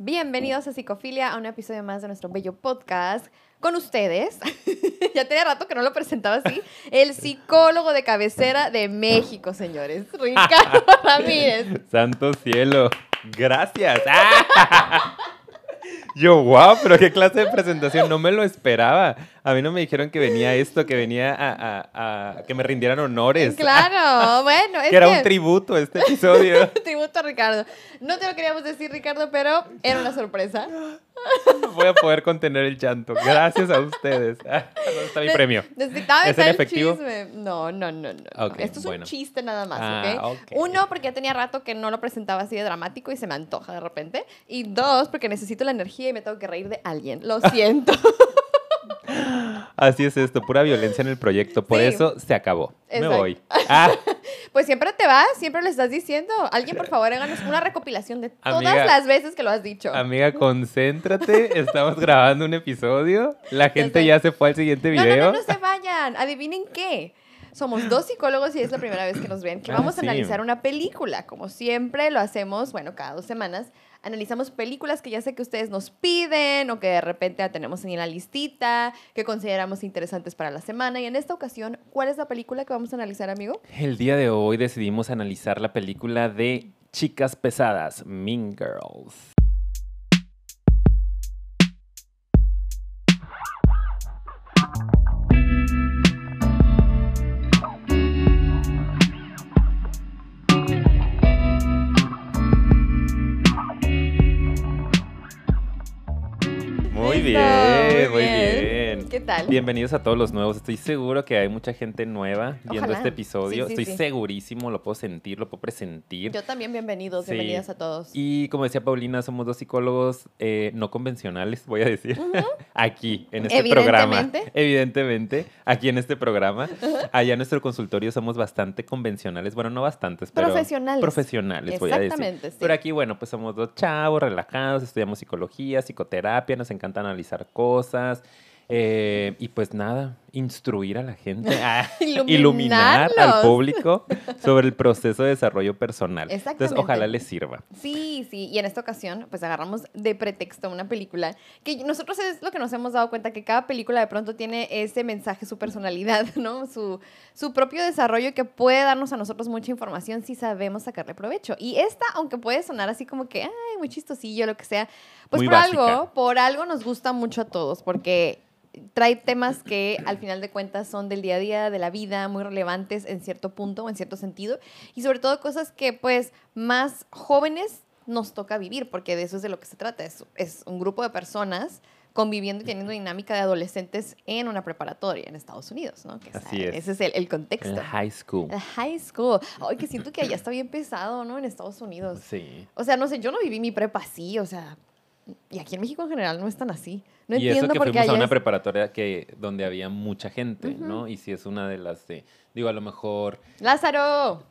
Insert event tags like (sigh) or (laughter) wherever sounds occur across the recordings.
Bienvenidos a Psicofilia, a un episodio más de nuestro bello podcast. Con ustedes, (laughs) ya tenía rato que no lo presentaba así, el psicólogo de cabecera de México, señores, (laughs) Ricardo Ramírez. Santo cielo, gracias. (laughs) Yo, wow, pero qué clase de presentación, no me lo esperaba. A mí no me dijeron que venía esto, que venía a, que me rindieran honores. Claro, (laughs) bueno. Es que era un tributo este episodio. (laughs) tributo a Ricardo. No te lo queríamos decir, Ricardo, pero era una sorpresa. (laughs) Voy a poder contener el llanto. Gracias a ustedes. ¿Dónde está mi premio? Necesitaba ¿Es en efectivo? Chisme. No, no, no, no. Esto es un chiste nada más, ah, Uno, porque ya tenía rato que no lo presentaba así de dramático y se me antoja de repente. Y dos, porque necesito la energía y me tengo que reír de alguien. Lo siento. Así es esto, pura violencia en el proyecto. Por eso se acabó. Me voy. (laughs) Ah. Pues siempre te vas, siempre le estás diciendo. Alguien, por favor, háganos una recopilación de todas las veces que lo has dicho. Amiga, concéntrate. Estamos grabando un episodio. La gente ya se fue al siguiente video. No, no, no, se vayan. Adivinen qué. Somos dos psicólogos y es la primera vez que nos ven que ah, vamos a analizar una película. Como siempre lo hacemos, bueno, cada dos semanas analizamos películas que ya sé que ustedes nos piden o que de repente la tenemos en la listita, que consideramos interesantes para la semana. Y en esta ocasión, ¿cuál es la película que vamos a analizar, amigo? El día de hoy decidimos analizar la película de Chicas Pesadas, Mean Girls. Muy bien, muy bien. ¿Qué tal? Bienvenidos a todos los nuevos. Estoy seguro que hay mucha gente nueva viendo este episodio. Estoy segurísimo, lo puedo sentir, lo puedo presentir. Yo también bienvenidos, bienvenidas a todos. Y como decía Paulina, somos dos psicólogos eh, no convencionales, voy a decir, (laughs) aquí, en este programa. Evidentemente, aquí en este programa. (laughs) Allá en nuestro consultorio somos bastante convencionales, bueno, no bastantes, pero profesionales. Profesionales, voy a decir. Exactamente, Pero aquí, bueno, pues somos dos chavos relajados, estudiamos psicología, psicoterapia, nos encanta analizar cosas. Eh, y pues nada, instruir a la gente, (laughs) iluminar al público sobre el proceso de desarrollo personal. Entonces, ojalá les sirva. Sí, sí, y en esta ocasión, pues agarramos de pretexto una película que nosotros es lo que nos hemos dado cuenta, que cada película de pronto tiene ese mensaje, su personalidad, (laughs) ¿no? Su, su propio desarrollo que puede darnos a nosotros mucha información si sabemos sacarle provecho. Y esta, aunque puede sonar así como que, ay, muy chistosillo, lo que sea, pues por algo, por algo nos gusta mucho a todos, porque trae temas que al final de cuentas son del día a día, de la vida, muy relevantes en cierto punto o en cierto sentido, y sobre todo cosas que pues más jóvenes nos toca vivir, porque de eso es de lo que se trata, es, es un grupo de personas conviviendo y teniendo dinámica de adolescentes en una preparatoria en Estados Unidos, ¿no? Así es. Ese es el, el contexto. El high school. El high school. Ay, que siento que allá está bien pesado, ¿no? En Estados Unidos. Sí. O sea, no sé, yo no viví mi prepa así, o sea, y aquí en México en general no es tan así. No y entiendo eso que fuimos a una preparatoria que, donde había mucha gente, ¿no? Y si es una de las de, digo, a lo mejor... Lázaro,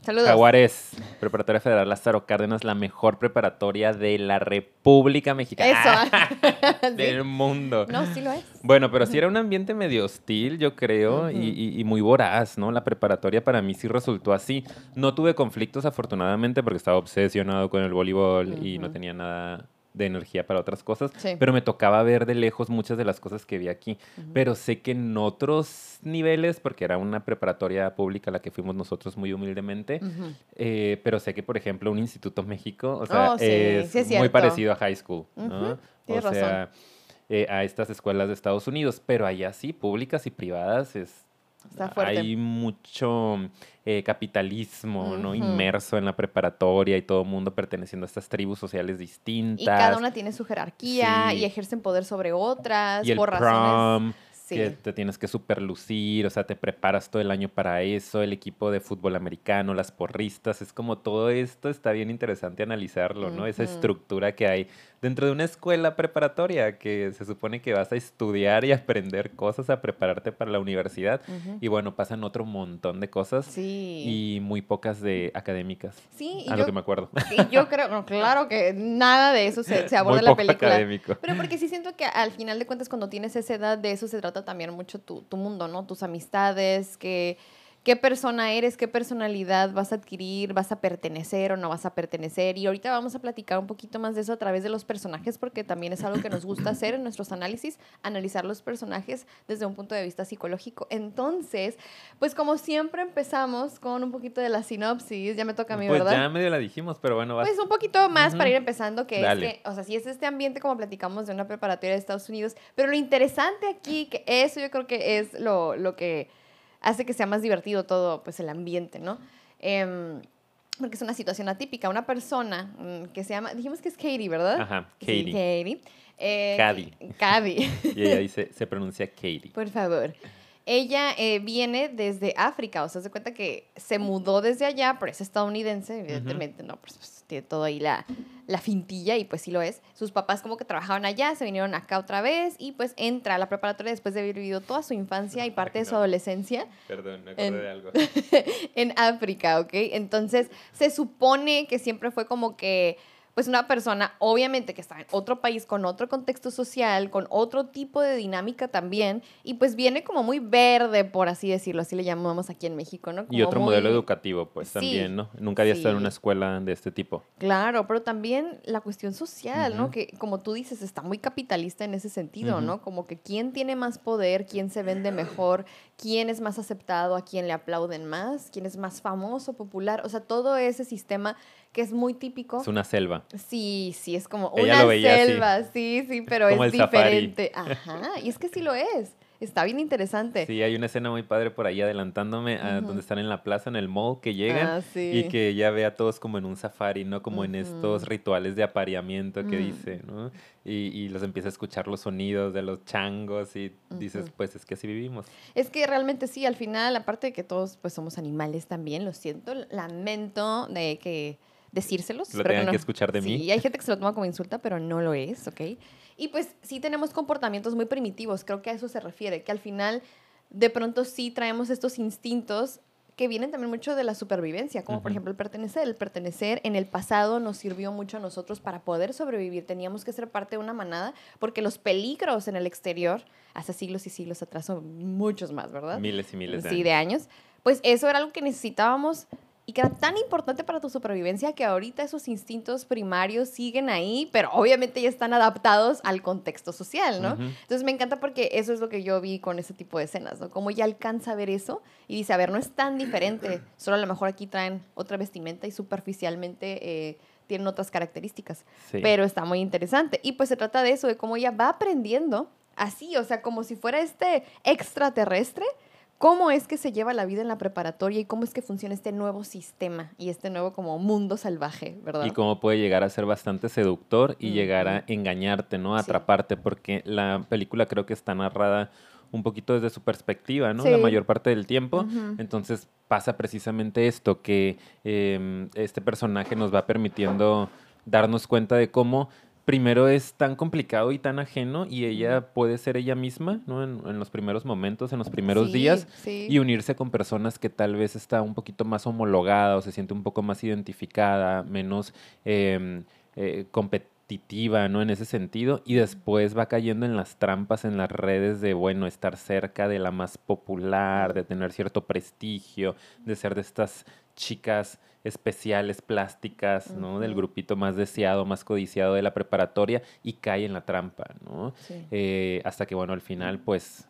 saludos. Jaguares, Preparatoria Federal Lázaro Cárdenas, la mejor preparatoria de la República Mexicana. Eso. (laughs) (laughs) Del mundo. No, sí lo es. Bueno, pero sí era un ambiente medio hostil, yo creo, y, y, muy voraz, ¿no? La preparatoria para mí sí resultó así. No tuve conflictos, afortunadamente, porque estaba obsesionado con el voleibol y no tenía nada de energía para otras cosas, pero me tocaba ver de lejos muchas de las cosas que vi aquí. Pero sé que en otros niveles, porque era una preparatoria pública a la que fuimos nosotros muy humildemente, eh, pero sé que, por ejemplo, un Instituto México, o sea, oh, es, muy parecido a high school, ¿no? o sea, eh, a estas escuelas de Estados Unidos, pero allá sí, públicas y privadas, es hay mucho eh, capitalismo, ¿no? Inmerso en la preparatoria y todo el mundo perteneciendo a estas tribus sociales distintas. Y cada una tiene su jerarquía y ejercen poder sobre otras y el prom, que te tienes que superlucir, o sea, te preparas todo el año para eso, el equipo de fútbol americano, las porristas, es como todo esto está bien interesante analizarlo, ¿no? Esa estructura que hay dentro de una escuela preparatoria que se supone que vas a estudiar y aprender cosas, a prepararte para la universidad. Y bueno, pasan otro montón de cosas y muy pocas de académicas. Sí, a lo que me acuerdo. (laughs) yo creo, claro que nada de eso se, aborda en la película. Académico. Pero porque sí siento que al final de cuentas cuando tienes esa edad de eso se trata también mucho tu, tu mundo, ¿no? Tus amistades, que qué persona eres, qué personalidad vas a adquirir, vas a pertenecer o no vas a pertenecer. Y ahorita vamos a platicar un poquito más de eso a través de los personajes, porque también es algo que nos gusta hacer en nuestros análisis, analizar los personajes desde un punto de vista psicológico. Entonces, pues como siempre empezamos con un poquito de la sinopsis, ya me toca a mí, pues ¿verdad? ya medio la dijimos, pero bueno, vas. Pues un poquito más para ir empezando, que Dale. es que, o sea, sí es este ambiente como platicamos de una preparatoria de Estados Unidos, pero lo interesante aquí, que eso yo creo que es lo, lo que hace que sea más divertido todo, pues el ambiente, ¿no? Em, porque es una situación atípica. Una persona mm, que se llama, dijimos que es Katie, ¿verdad? Ajá, Sí, Katie. Katie. Eh, Cady. Cady. (laughs) Y ella dice, se pronuncia Katie. Por favor. Ella eh, viene desde África, o sea, se cuenta que se mudó desde allá, pero es estadounidense, evidentemente, no, pues, pues, tiene todo ahí la, la fintilla y pues sí lo es. Sus papás como que trabajaban allá, se vinieron acá otra vez y pues entra a la preparatoria después de haber vivido toda su infancia y parte de su adolescencia Perdón, me acordé En- de algo. (laughs) en África, ¿ok? Entonces, se supone que siempre fue como que, pues una persona, obviamente que está en otro país, con otro contexto social, con otro tipo de dinámica también, y pues viene como muy verde, por así decirlo, así le llamamos aquí en México, ¿no? Y otro muy- modelo educativo, pues Sí, también, ¿no? Nunca había estado en una escuela de este tipo. Claro, pero también la cuestión social, ¿no? Que como tú dices, está muy capitalista en ese sentido. ¿no? Como que quién tiene más poder, quién se vende mejor, quién es más aceptado, a quién le aplauden más, quién es más famoso, popular, o sea, todo ese sistema que es muy típico. Es una selva. Sí, sí, es como Ella una veía selva, sí, sí, pero Como es el safari. diferente. Ajá, y es que sí lo es. Está bien interesante. Sí, hay una escena muy padre por ahí adelantándome a donde están en la plaza, en el mall, que llegan Ah, sí. y que ella ve a todos como en un safari, ¿no? Como en estos rituales de apareamiento que Mm. dice, ¿no? Y, y los empieza a escuchar los sonidos de los changos y dices, pues es que así vivimos. Es que realmente sí, al final, aparte de que todos pues somos animales también, lo siento, lamento de que decírselos. Lo tengan que no- escuchar de sí, mí. hay gente que se lo toma como insulta, pero no lo es, ¿ok? Y pues sí tenemos comportamientos muy primitivos, creo que a eso se refiere, que al final de pronto sí traemos estos instintos que vienen también mucho de la supervivencia, como por ejemplo el pertenecer. El pertenecer en el pasado nos sirvió mucho a nosotros para poder sobrevivir. Teníamos que ser parte de una manada porque los peligros en el exterior, hace siglos y siglos atrás, son muchos más, ¿verdad? Miles y miles de sí, años. de años. Pues eso era algo que necesitábamos y que era tan importante para tu supervivencia que ahorita esos instintos primarios siguen ahí, pero obviamente ya están adaptados al contexto social, ¿no? Ujú. Entonces me encanta porque eso es lo que yo vi con ese tipo de escenas, ¿no? Como ella alcanza a ver eso y dice, a ver, no es tan diferente, (clears throat) solo a lo mejor aquí traen otra vestimenta y superficialmente eh, tienen otras características, Sí. pero está muy interesante. Y pues se trata de eso, de cómo ella va aprendiendo así, o sea, como si fuera este extraterrestre, cómo es que se lleva la vida en la preparatoria y cómo es que funciona este nuevo sistema y este nuevo como mundo salvaje, ¿verdad? Y cómo puede llegar a ser bastante seductor y llegar a engañarte, ¿no? A Sí. atraparte, porque la película creo que está narrada un poquito desde su perspectiva, ¿no? La mayor parte del tiempo. Entonces pasa precisamente esto, que em, este personaje nos va permitiendo darnos cuenta de cómo primero es tan complicado y tan ajeno y ella puede ser ella misma, ¿no? En, en los primeros momentos, en los primeros Sí, días sí. y unirse con personas que tal vez está un poquito más homologada o se siente un poco más identificada, menos em, eh, competitiva, ¿no? En ese sentido. Y después va cayendo en las trampas, en las redes de, bueno, estar cerca de la más popular, de tener cierto prestigio, de ser de estas chicas especiales, plásticas, ¿no? Del grupito más deseado, más codiciado de la preparatoria y cae en la trampa, ¿no? Sí. Eh, hasta que, bueno, al final, pues,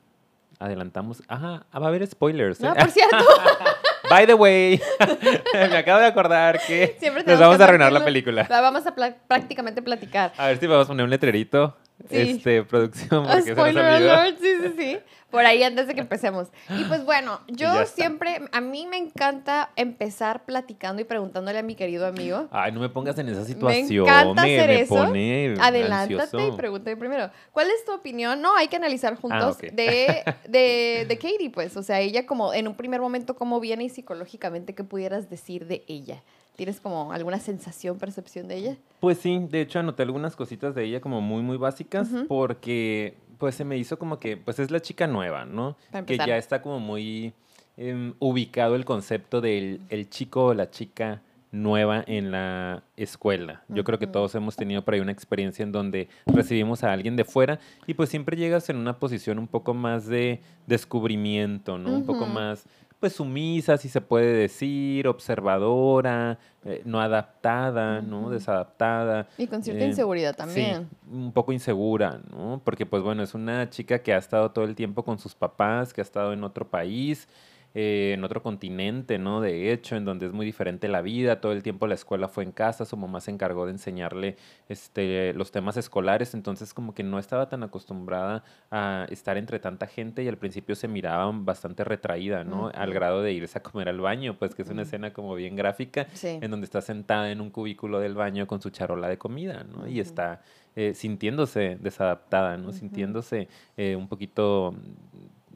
adelantamos. Ajá, va a haber spoilers. ¿eh? No, por cierto, (laughs) By the way, (laughs) me acabo de acordar que (laughs) siempre nos vamos a arruinar la película. La vamos a pla- prácticamente platicar. A ver si vamos a poner un letrerito. Sí. Este, producción, Spoiler alert, sí, sí, sí. (laughs) Por ahí antes de que empecemos. Y pues bueno, (gasps) yo siempre, a mí me encanta empezar platicando y preguntándole a mi querido amigo. Ay, no me pongas en esa situación. encanta me, hacer me eso. pone Adelántate ansioso. y pregúntame primero. ¿Cuál es tu opinión? No, hay que analizar juntos ok. de, (laughs) de, de Katie, pues. O sea, ella como en un primer momento, cómo viene y psicológicamente, ¿qué pudieras decir de ella? ¿Tienes como alguna sensación, percepción de ella? Pues sí, de hecho anoté algunas cositas de ella como muy, muy básicas porque pues se me hizo como que, pues es la chica nueva, ¿no? Que ya está como muy em, ubicado el concepto del el chico o la chica nueva en la escuela. Yo creo que todos hemos tenido por ahí una experiencia en donde recibimos a alguien de fuera y pues siempre llegas en una posición un poco más de descubrimiento, ¿no? Un poco más pues sumisa, si se puede decir, observadora, eh, no adaptada, ¿no? Desadaptada. Y con cierta inseguridad también. Sí, un poco insegura, ¿no? Porque pues bueno, es una chica que ha estado todo el tiempo con sus papás, que ha estado en otro país, eh, en otro continente, ¿no? De hecho, en donde es muy diferente la vida, todo el tiempo la escuela fue en casa, su mamá se encargó de enseñarle este, los temas escolares, entonces como que no estaba tan acostumbrada a estar entre tanta gente y al principio se miraba bastante retraída, ¿no? Al grado de irse a comer al baño, pues que es una escena como bien gráfica, en donde está sentada en un cubículo del baño con su charola de comida, ¿no? Y está... Eh, sintiéndose desadaptada, ¿no? Sintiéndose eh, un poquito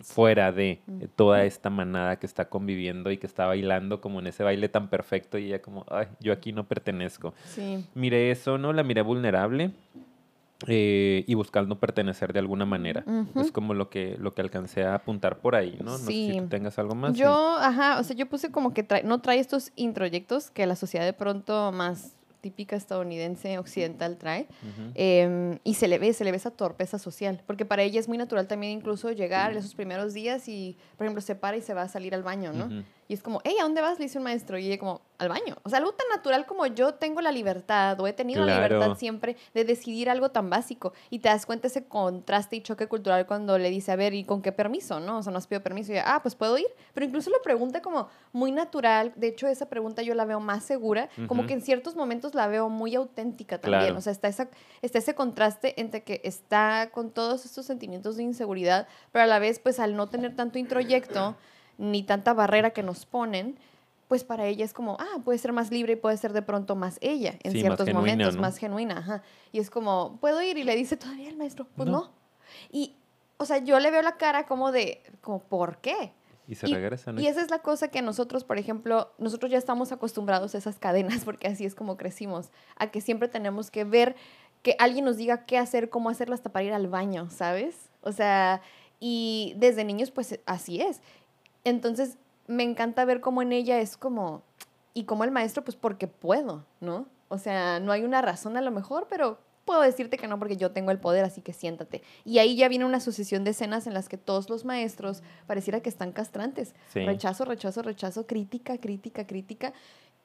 fuera de eh, toda esta manada que está conviviendo y que está bailando como en ese baile tan perfecto y ella como, ay, yo aquí no pertenezco. Sí. Miré eso, ¿no? La miré vulnerable. Eh, y buscando pertenecer de alguna manera. Es como lo que, lo que alcancé a apuntar por ahí, ¿no? No sé si tú tengas algo más. Yo, ajá, o sea, yo puse como que no trae estos introyectos que la sociedad de pronto más típica estadounidense occidental trae. Em, y se le ve, se le ve esa torpeza social, porque para ella es muy natural también incluso llegar esos primeros días y, por ejemplo, se para y se va a salir al baño, ¿no? Y es como, hey, ¿a dónde vas? Le dice un maestro. Y ella como, al baño. O sea, algo tan natural como yo tengo la libertad o he tenido la libertad siempre de decidir algo tan básico. Y te das cuenta ese contraste y choque cultural cuando le dice, a ver, ¿y con qué permiso? ¿No? O sea, no has pedido permiso. Y ah, pues puedo ir. Pero incluso lo pregunta como muy natural. De hecho, esa pregunta yo la veo más segura. Como que en ciertos momentos la veo muy auténtica también. O sea, está, esa, está ese contraste entre que está con todos estos sentimientos de inseguridad, pero a la vez, pues al no tener tanto introyecto ni tanta barrera que nos ponen, pues para ella es como, ah, puede ser más libre y puede ser de pronto más ella en ciertos momentos, más genuina. Ajá. Y es como, ¿puedo ir? Y le dice todavía el maestro, pues no. Y, o sea, yo le veo la cara como de, como, ¿por qué? Y se regresa, Y esa es la cosa que nosotros, por ejemplo, nosotros ya estamos acostumbrados a esas cadenas, (laughs) porque así es como crecimos, a que siempre tenemos que ver que alguien nos diga qué hacer, cómo hacerlo hasta para ir al baño, ¿sabes? O sea, y desde niños, pues así es. Entonces, me encanta ver cómo en ella es como, y como el maestro, pues porque puedo, ¿no? O sea, no hay una razón a lo mejor, pero puedo decirte que no porque yo tengo el poder, así que siéntate. Y ahí ya viene una sucesión de escenas en las que todos los maestros pareciera que están castrantes. Rechazo, rechazo, rechazo, crítica, crítica, crítica.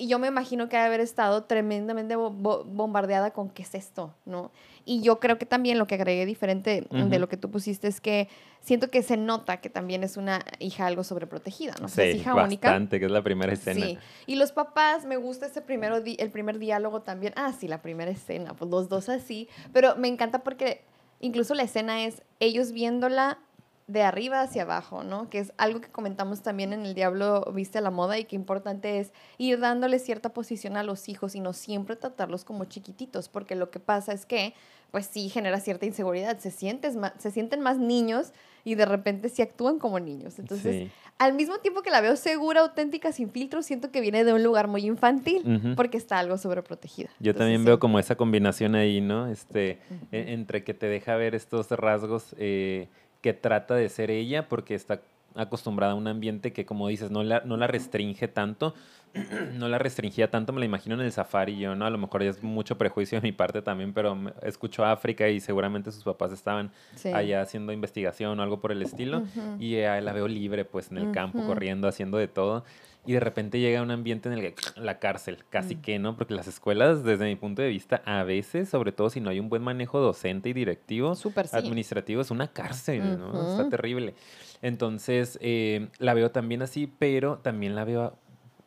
Y yo me imagino que ha haber estado tremendamente bombardeada con qué es esto, ¿no? Y yo creo que también lo que agregué diferente de lo que tú pusiste es que siento que se nota que también es una hija algo sobreprotegida, ¿no? Sí, es hija bastante, que es la primera escena. Sí. Y los papás, me gusta ese primero el primer diálogo también. Ah, sí, la primera escena, pues los dos así. Pero me encanta porque incluso la escena es ellos viéndola de arriba hacia abajo, ¿no? Que es algo que comentamos también en El Diablo Viste a la Moda y que importante es ir dándole cierta posición a los hijos y no siempre tratarlos como chiquititos, porque lo que pasa es que, pues sí, genera cierta inseguridad, se, sientes se sienten más niños y de repente sí actúan como niños. Entonces, al mismo tiempo que la veo segura, auténtica, sin filtro, siento que viene de un lugar muy infantil porque está algo sobreprotegida. Yo también veo como esa combinación ahí, ¿no? Este, e, entre que te deja ver estos rasgos. Eh, que trata de ser ella porque está acostumbrada a un ambiente que, como dices, no la, no la restringe tanto. (clears throat) no la restringía tanto, me la imagino en el safari yo, ¿no? A lo mejor es mucho prejuicio de mi parte también, pero escucho África y seguramente sus papás estaban allá haciendo investigación o algo por el estilo. Y la veo libre, pues, en el campo, corriendo, haciendo de todo y de repente llega un ambiente en el que (clears throat) la cárcel, casi mm. que, ¿no? Porque las escuelas, desde mi punto de vista, a veces, sobre todo si no hay un buen manejo docente y directivo, administrativo, es una cárcel, ¿no? Está terrible. Entonces, eh, la veo también así, pero también la veo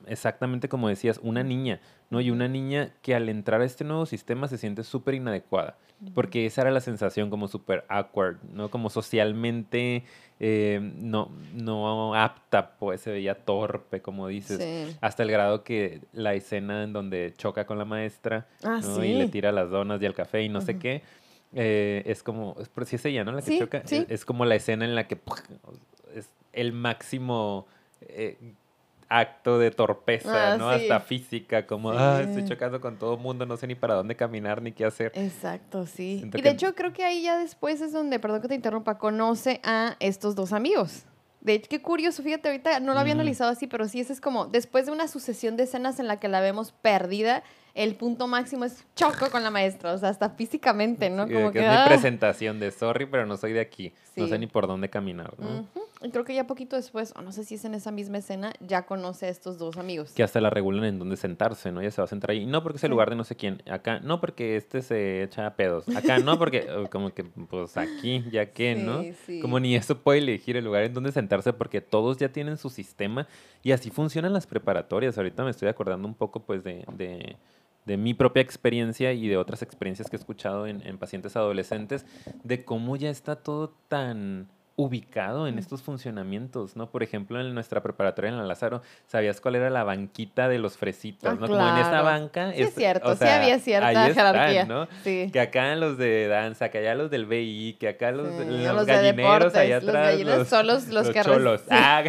exactamente como decías, una niña, ¿no? Y una niña que al entrar a este nuevo sistema se siente súper inadecuada, porque esa era la sensación como súper awkward, ¿no? Como socialmente eh, no, no apta, pues se veía torpe, como dices, hasta el grado que la escena en donde choca con la maestra ah, y le tira las donas y el café y no sé qué. Eh, es como, es, si es ella, ¿no? La que choca. Es, como la escena en la que es el máximo eh, acto de torpeza, ah, ¿no? Hasta física, como, ah, estoy chocando con todo el mundo, no sé ni para dónde caminar ni qué hacer. Exacto, sí. y de hecho creo que ahí ya después es donde, perdón que te interrumpa, conoce a estos dos amigos. De hecho, qué curioso, fíjate, ahorita no lo había analizado así, pero sí, ese es como, después de una sucesión de escenas en la que la vemos perdida, el punto máximo es choco con la maestra, o sea, hasta físicamente, ¿no? Como que, es mi ah. presentación de sorry, pero no soy de aquí, no sé ni por dónde caminar, ¿no? Y creo que ya poquito después, o no sé si es en esa misma escena, ya conoce a estos dos amigos. Que hasta la regulan en dónde sentarse, ¿no? Ya se va a sentar ahí. No porque es el lugar de no sé quién. Acá, no porque este se echa pedos. Acá, no porque, (laughs) oh, como que, pues aquí, ya que, ¿no? Sí. Como ni eso puede elegir el lugar en donde sentarse porque todos ya tienen su sistema y así funcionan las preparatorias. Ahorita me estoy acordando un poco, pues, de, de, de mi propia experiencia y de otras experiencias que he escuchado en, en pacientes adolescentes, de cómo ya está todo tan ubicado en estos funcionamientos, ¿no? Por ejemplo, en nuestra preparatoria en la Lázaro, ¿sabías cuál era la banquita de los fresitos, Ah, no? Como en esa banca. Sí, es es- cierto, o sí sea, había cierta ahí están, jerarquía. ¿no? Sí. Que acá los de danza, que allá los del BI, que acá los, Sí, los, los de gallineros deportes, allá los atrás. gallineros son los- los que res- cholos. (laughs) sí. Ah,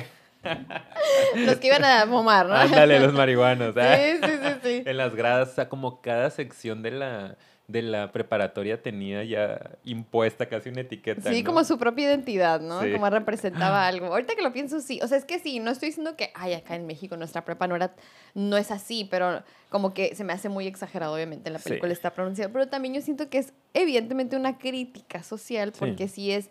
Los que iban a fumar, ¿no? ándale, los marihuanos. ah. Sí, sí, sí, sí. (laughs) En las gradas, o sea, como cada sección de la, de la preparatoria tenía ya impuesta casi una etiqueta. Sí, ¿no? como su propia identidad, ¿no? Sí. Como representaba (laughs) algo. Ahorita que lo pienso, sí. O sea, es que sí, no estoy diciendo que, ay, acá en México nuestra prepa no era, no es así, pero como que se me hace muy exagerado, obviamente, en la Sí. película está pronunciado. Pero también yo siento que es evidentemente una crítica social, Sí. porque sí es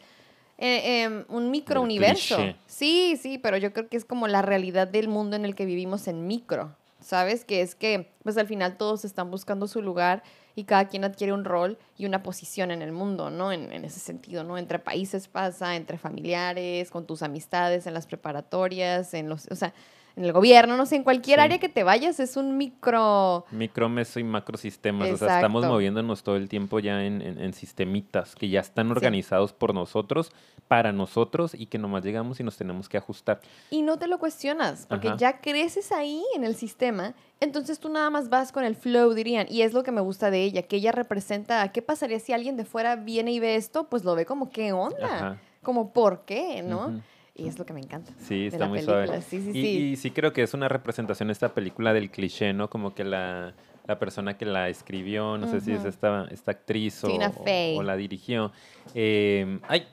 eh, em, un microuniverso. Sí, sí, pero yo creo que es como la realidad del mundo en el que vivimos en micro. ¿Sabes? Que es que, pues al final todos están buscando su lugar y cada quien adquiere un rol y una posición en el mundo, ¿no? En, en ese sentido, ¿no? Entre países pasa, entre familiares, con tus amistades, en las preparatorias, en los, o sea, en el gobierno, no sé, en cualquier Sí. área que te vayas es un micro... Micro, meso y macrosistemas. O sea, estamos moviéndonos todo el tiempo ya en, en- en sistemitas que ya están Sí. organizados por nosotros, para nosotros y que nomás llegamos y nos tenemos que ajustar. Y no te lo cuestionas, porque Ajá. ya creces ahí en el sistema, entonces tú nada más vas con el flow, dirían. Y es lo que me gusta de ella, que ella representa, ¿qué pasaría si alguien de fuera viene y ve esto? Pues lo ve como, ¿qué onda? Ajá. Como, ¿por qué? ¿no? Y es lo que me encanta. Sí, está la muy película. suave. Sí, sí, y, sí. y sí creo que es una representación esta película del cliché, ¿no? Como que la, la persona que la escribió, no sé si es esta, esta actriz o, o- o la dirigió. Eh, ¡Ay!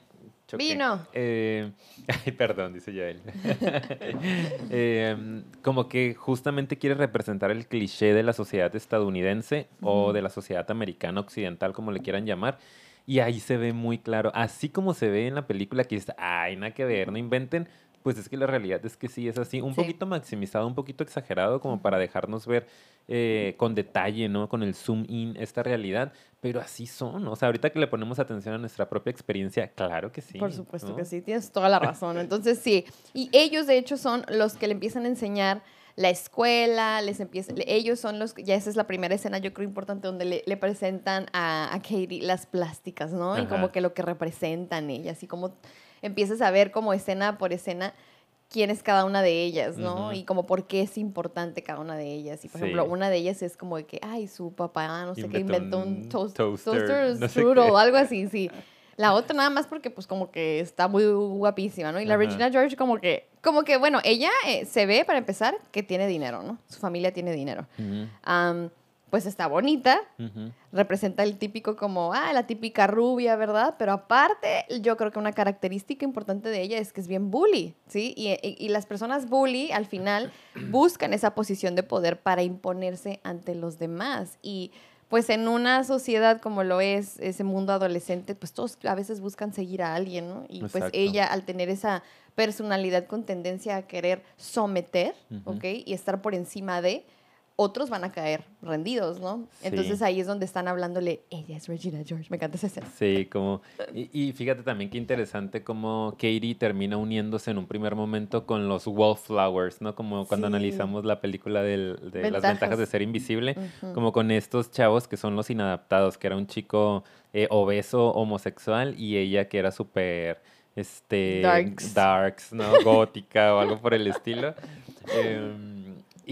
choqué. Vino. Eh, (laughs) ay, perdón, dice Yael. (laughs) Eh, como que justamente quiere representar el cliché de la sociedad estadounidense o Ujú. de la sociedad americana occidental, como le quieran llamar. Y ahí se ve muy claro, así como se ve en la película que dice, ay, nada que ver, no inventen, pues es que la realidad es que sí es así, un Sí. poquito maximizado, un poquito exagerado, como para dejarnos ver eh, con detalle, ¿no? Con el zoom in esta realidad, pero así son, o sea, ahorita que le ponemos atención a nuestra propia experiencia, claro que sí. Por supuesto ¿no? que sí, tienes toda la razón. Entonces sí, y ellos de hecho son los que le empiezan a enseñar la escuela, les empieza, ellos son los, ya esa es la primera escena yo creo importante donde le, le presentan a, a Katie las plásticas, ¿no? Y como que lo que representan ellas y como empiezas a ver como escena por escena quién es cada una de ellas, ¿no? Y como por qué es importante cada una de ellas. Y por Sí. ejemplo, una de ellas es como de que, ay, su papá, no sé qué, Inventó un toast- toaster, toaster (laughs) no strudel, algo así, sí. La otra nada más porque pues como que está muy guapísima, ¿no? Y la Ajá. Regina George como que, como que bueno, ella eh, se ve para empezar que tiene dinero, ¿no? Su familia tiene dinero. Pues está bonita, representa el típico como, ah, la típica rubia, ¿verdad? Pero aparte, yo creo que una característica importante de ella es que es bien bully, ¿sí? Y, y- y las personas bully al final buscan esa posición de poder para imponerse ante los demás. Y pues en una sociedad como lo es ese mundo adolescente, pues todos a veces buscan seguir a alguien, ¿no? Y pues ella al tener esa personalidad con tendencia a querer someter. ¿ok? Y estar por encima de, otros van a caer rendidos, ¿no? Entonces ahí es donde están hablándole, ella es Regina George, me encanta esa escena. Sí, como... Y, y fíjate también qué interesante cómo Katie termina uniéndose en un primer momento con los Wallflowers, ¿no? Como cuando Sí. analizamos la película del- de las Ventajas. de ser invisible, como con estos chavos que son los inadaptados, que era un chico eh, obeso, homosexual, y ella que era súper... Este, Darks. darks, ¿no? Gótica o algo por el estilo. (laughs) Em,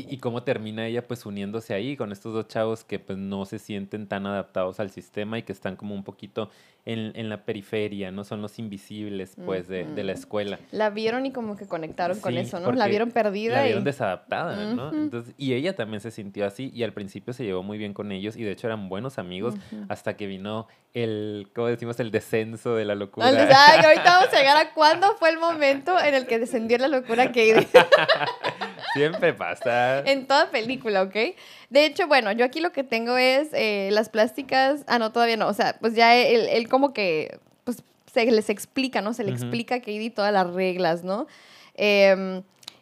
y, y cómo termina ella pues uniéndose ahí con estos dos chavos que pues no se sienten tan adaptados al sistema y que están como un poquito en, en la periferia, ¿no? Son los invisibles pues de, de la escuela. La vieron y como que conectaron con eso, ¿no? La vieron perdida La y... vieron desadaptada, ¿no? Entonces, y ella también se sintió así y al principio se llevó muy bien con ellos y de hecho eran buenos amigos hasta que vino el, ¿cómo decimos? El descenso de la locura. Ay, ahorita vamos a llegar a cuándo fue el momento en el que descendió la locura Katie. (laughs) Siempre pasa. En toda película, ¿ok? De hecho, bueno, yo aquí lo que tengo es eh, las plásticas. Ah, no, todavía no. O sea, pues ya él, él como que. Pues se les explica, ¿no? Se le explica a Katie todas las reglas, ¿no? Em,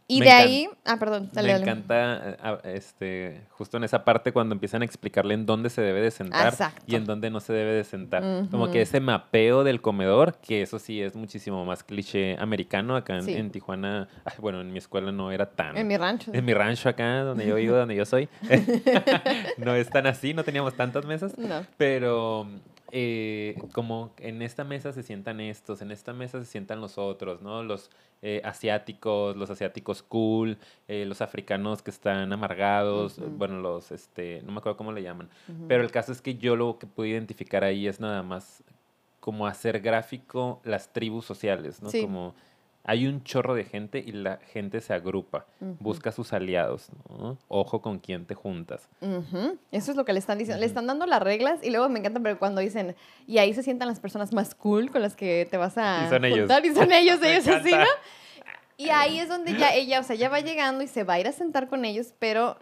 y Me de ahí, ah, perdón, dale, Me dale. encanta eh, ah, este, justo en esa parte cuando empiezan a explicarle en dónde se debe de sentar Exacto. y en dónde no se debe de sentar. Como que ese mapeo del comedor, que eso sí es muchísimo más cliché americano. Acá en, Sí. en Tijuana, ay, bueno, en mi escuela no era tan... En mi rancho. En mi rancho acá, donde yo vivo, (laughs) donde yo soy, (laughs) no es tan así, no teníamos tantas mesas. No. Pero eh, como en esta mesa se sientan estos, en esta mesa se sientan los otros, ¿no? Los eh, asiáticos, los asiáticos cool, eh, los africanos que están amargados, bueno, los, este, no me acuerdo cómo le llaman. Pero el caso es que yo lo que pude identificar ahí es nada más como hacer gráfico las tribus sociales, ¿no? Sí. Como hay un chorro de gente y la gente se agrupa, busca sus aliados, ¿no? Ojo con quién te juntas. Eso es lo que le están diciendo. Le están dando las reglas y luego me encanta pero cuando dicen, y ahí se sientan las personas más cool con las que te vas a Y son ellos. juntar", Y son ellos, (laughs) ellos así, ¿no? Y ahí es donde ya ella, o sea, ya va llegando y se va a ir a sentar con ellos, pero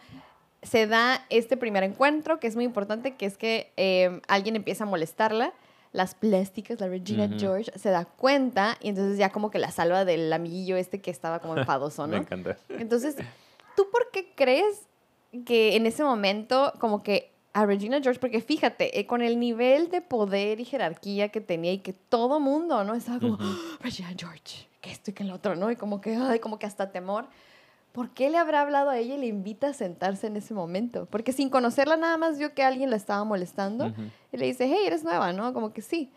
se da este primer encuentro que es muy importante, que es que eh, alguien empieza a molestarla. Las plásticas, la Regina. George, se da cuenta y entonces ya como que la salva del amiguillo este que estaba como enfadoso, (laughs) Me ¿no? encanta. Entonces, ¿tú por qué crees que en ese momento como que a Regina George, porque fíjate, eh, con el nivel de poder y jerarquía que tenía y que todo mundo, ¿no? Estaba como. "Ah, Regina George, que esto y que el otro, ¿no? Y como que, ay, como que hasta temor. ¿Por qué le habrá hablado a ella y le invita a sentarse en ese momento? Porque sin conocerla nada más vio que alguien la estaba molestando y le dice, hey, eres nueva, ¿no? Como que sí,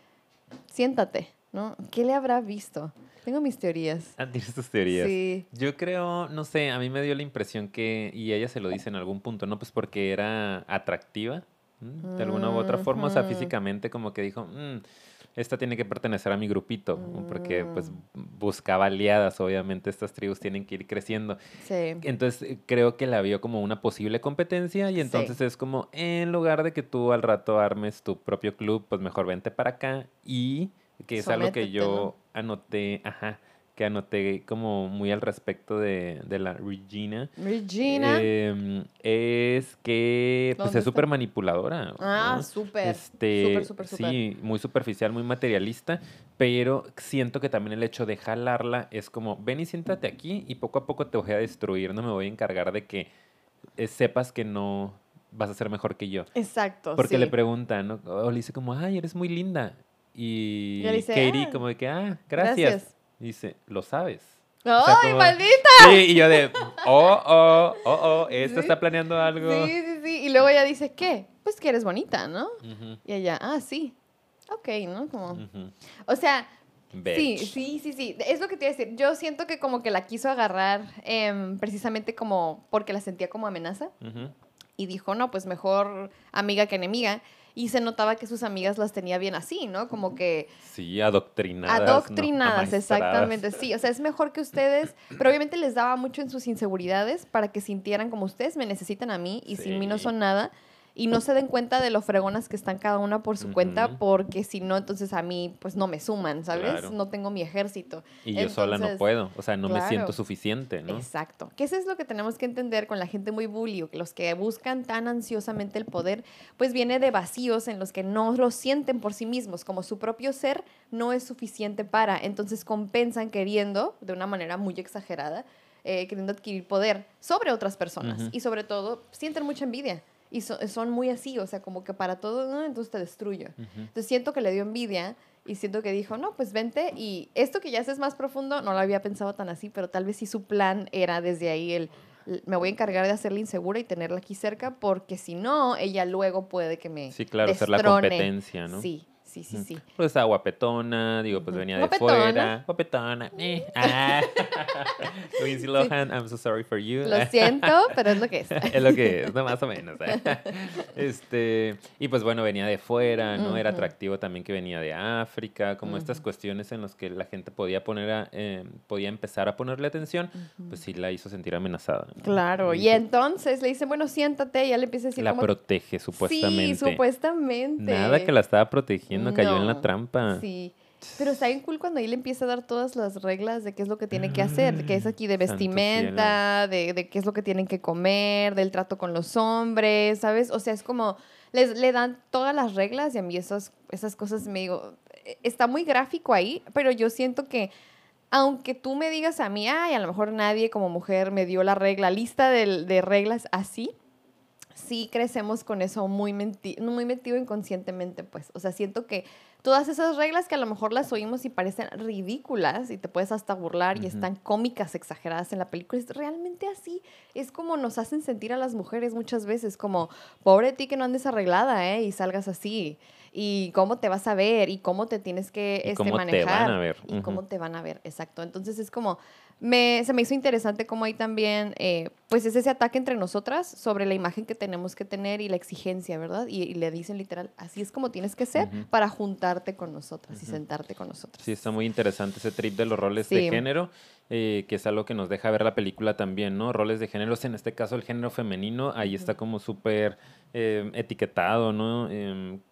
siéntate, ¿no? ¿Qué le habrá visto? Tengo mis teorías. Ah, tienes tus teorías. Sí. Yo creo, no sé, a mí me dio la impresión que, y ella se lo dice en algún punto, ¿no? Pues porque era atractiva, ¿m? de alguna u otra forma, o sea, físicamente como que dijo, "Mm, esta tiene que pertenecer a mi grupito, porque pues Mm. buscaba aliadas, obviamente estas tribus tienen que ir creciendo. Sí. Entonces eh, creo que la vio como una posible competencia y entonces es como, en lugar de que tú al rato armes tu propio club, pues mejor vente para acá y que es algo que Sométete, yo anoté, ajá, que anoté como muy al respecto de, de la Regina. Regina. em, es que pues ¿Dónde es súper manipuladora. ah, ¿no? súper. Este, súper, súper, súper. Sí, muy superficial, muy materialista, pero siento que también el hecho de jalarla es como, ven y siéntate aquí y poco a poco te voy a destruir, no me voy a encargar de que eh, sepas que no vas a ser mejor que yo. Exacto. Porque sí. le preguntan, ¿no? O le dice como, ay, eres muy linda. Y Y dice, Katie "Ah, como de que, ah, gracias. gracias. Dice, lo sabes. ¡Ay, sea, como- maldita! Sí, y yo de, oh, oh, oh, oh, esto Sí. está planeando algo. Sí, sí, sí. Y luego ella dice, ¿qué? Pues que eres bonita, ¿no? Y ella, ah, sí. Ok, ¿no? Como... O sea, sí, Bitch. sí, sí, sí. Es lo que te iba a decir. Yo siento que como que la quiso agarrar em, precisamente como porque la sentía como amenaza. Y dijo, no, pues mejor amiga que enemiga. Y se notaba que sus amigas las tenía bien así, ¿no? Como que Sí, adoctrinadas. Adoctrinadas, exactamente, sí. O sea, es mejor que ustedes, pero obviamente les daba mucho en sus inseguridades para que sintieran como ustedes me necesitan a mí y sin mí no son nada. Y no se den cuenta de lo fregonas que están cada una por su cuenta, porque si no, entonces a mí pues no me suman, ¿sabes? Claro. No tengo mi ejército. Y yo sola no Entonces, puedo. O sea, no me siento suficiente, ¿no? Exacto. Que eso es lo que tenemos que entender con la gente muy bully, o que los que buscan tan ansiosamente el poder, pues viene de vacíos en los que no lo sienten por sí mismos, como su propio ser no es suficiente para, entonces compensan queriendo, de una manera muy exagerada, eh, queriendo adquirir poder sobre otras personas y sobre todo sienten mucha envidia. Y so- son muy así, o sea, como que para todo, ¿no? entonces te destruyo. Entonces siento que le dio envidia y siento que dijo, no, pues vente y esto que ya es más profundo, no lo había pensado tan así, pero tal vez sí su plan era desde ahí el, me voy a encargar de hacerla insegura y tenerla aquí cerca porque si no, ella luego puede que me Sí, claro, ser la destrone. competencia, ¿no? Sí, sí, sí, Ujú. sí. Pues estaba guapetona, digo, pues venía de Guapetona. fuera. Guapetona. Eh. (laughs) Ah. (laughs) Lindsay Lohan, I'm so sorry for you. Lo siento, pero es lo que es. (laughs) es lo que es, no más o menos. ¿eh? Este, y pues bueno, venía de fuera, ¿no? Era atractivo también que venía de África, como estas Ujú. cuestiones en las que la gente podía poner a, eh, podía empezar a ponerle atención, pues sí la hizo sentir amenazada. ¿no? Claro, y dijo- entonces le dice, bueno, siéntate, y ya le empieza a decir la como... protege supuestamente. Sí, supuestamente. Nada que la estaba protegiendo, cayó en la No, trampa. Sí. Pero está bien cool cuando ahí le empieza a dar todas las reglas de qué es lo que tiene que hacer, que es aquí de Santo vestimenta, de, de qué es lo que tienen que comer, del trato con los hombres, ¿sabes? O sea, es como les, le dan todas las reglas y a mí esas, esas cosas me digo, e, está muy gráfico ahí, pero yo siento que aunque tú me digas a mí, ay, a lo mejor nadie como mujer me dio la regla, lista de, de reglas así, sí crecemos con eso muy, muy metido inconscientemente, pues. O sea, siento que todas esas reglas que a lo mejor las oímos y parecen ridículas y te puedes hasta burlar y están cómicas, exageradas en la película, es realmente así. Es como nos hacen sentir a las mujeres muchas veces, como, pobre ti que no andes arreglada, ¿eh? Y salgas así. Y cómo te vas a ver y cómo te tienes que este, cómo manejar. Te van a ver. Y cómo te van a ver, exacto. Entonces es como, me, se me hizo interesante cómo hay también, eh, pues es ese ataque entre nosotras sobre la imagen que tenemos que tener y la exigencia, ¿verdad? Y, le dicen literal, así es como tienes que ser para juntarte con nosotras y sentarte con nosotras. Sí, está muy interesante ese trip de los roles de género, eh, que es algo que nos deja ver la película también, ¿no? Roles de género, en este caso el género femenino, ahí está como súper eh, etiquetado, ¿no?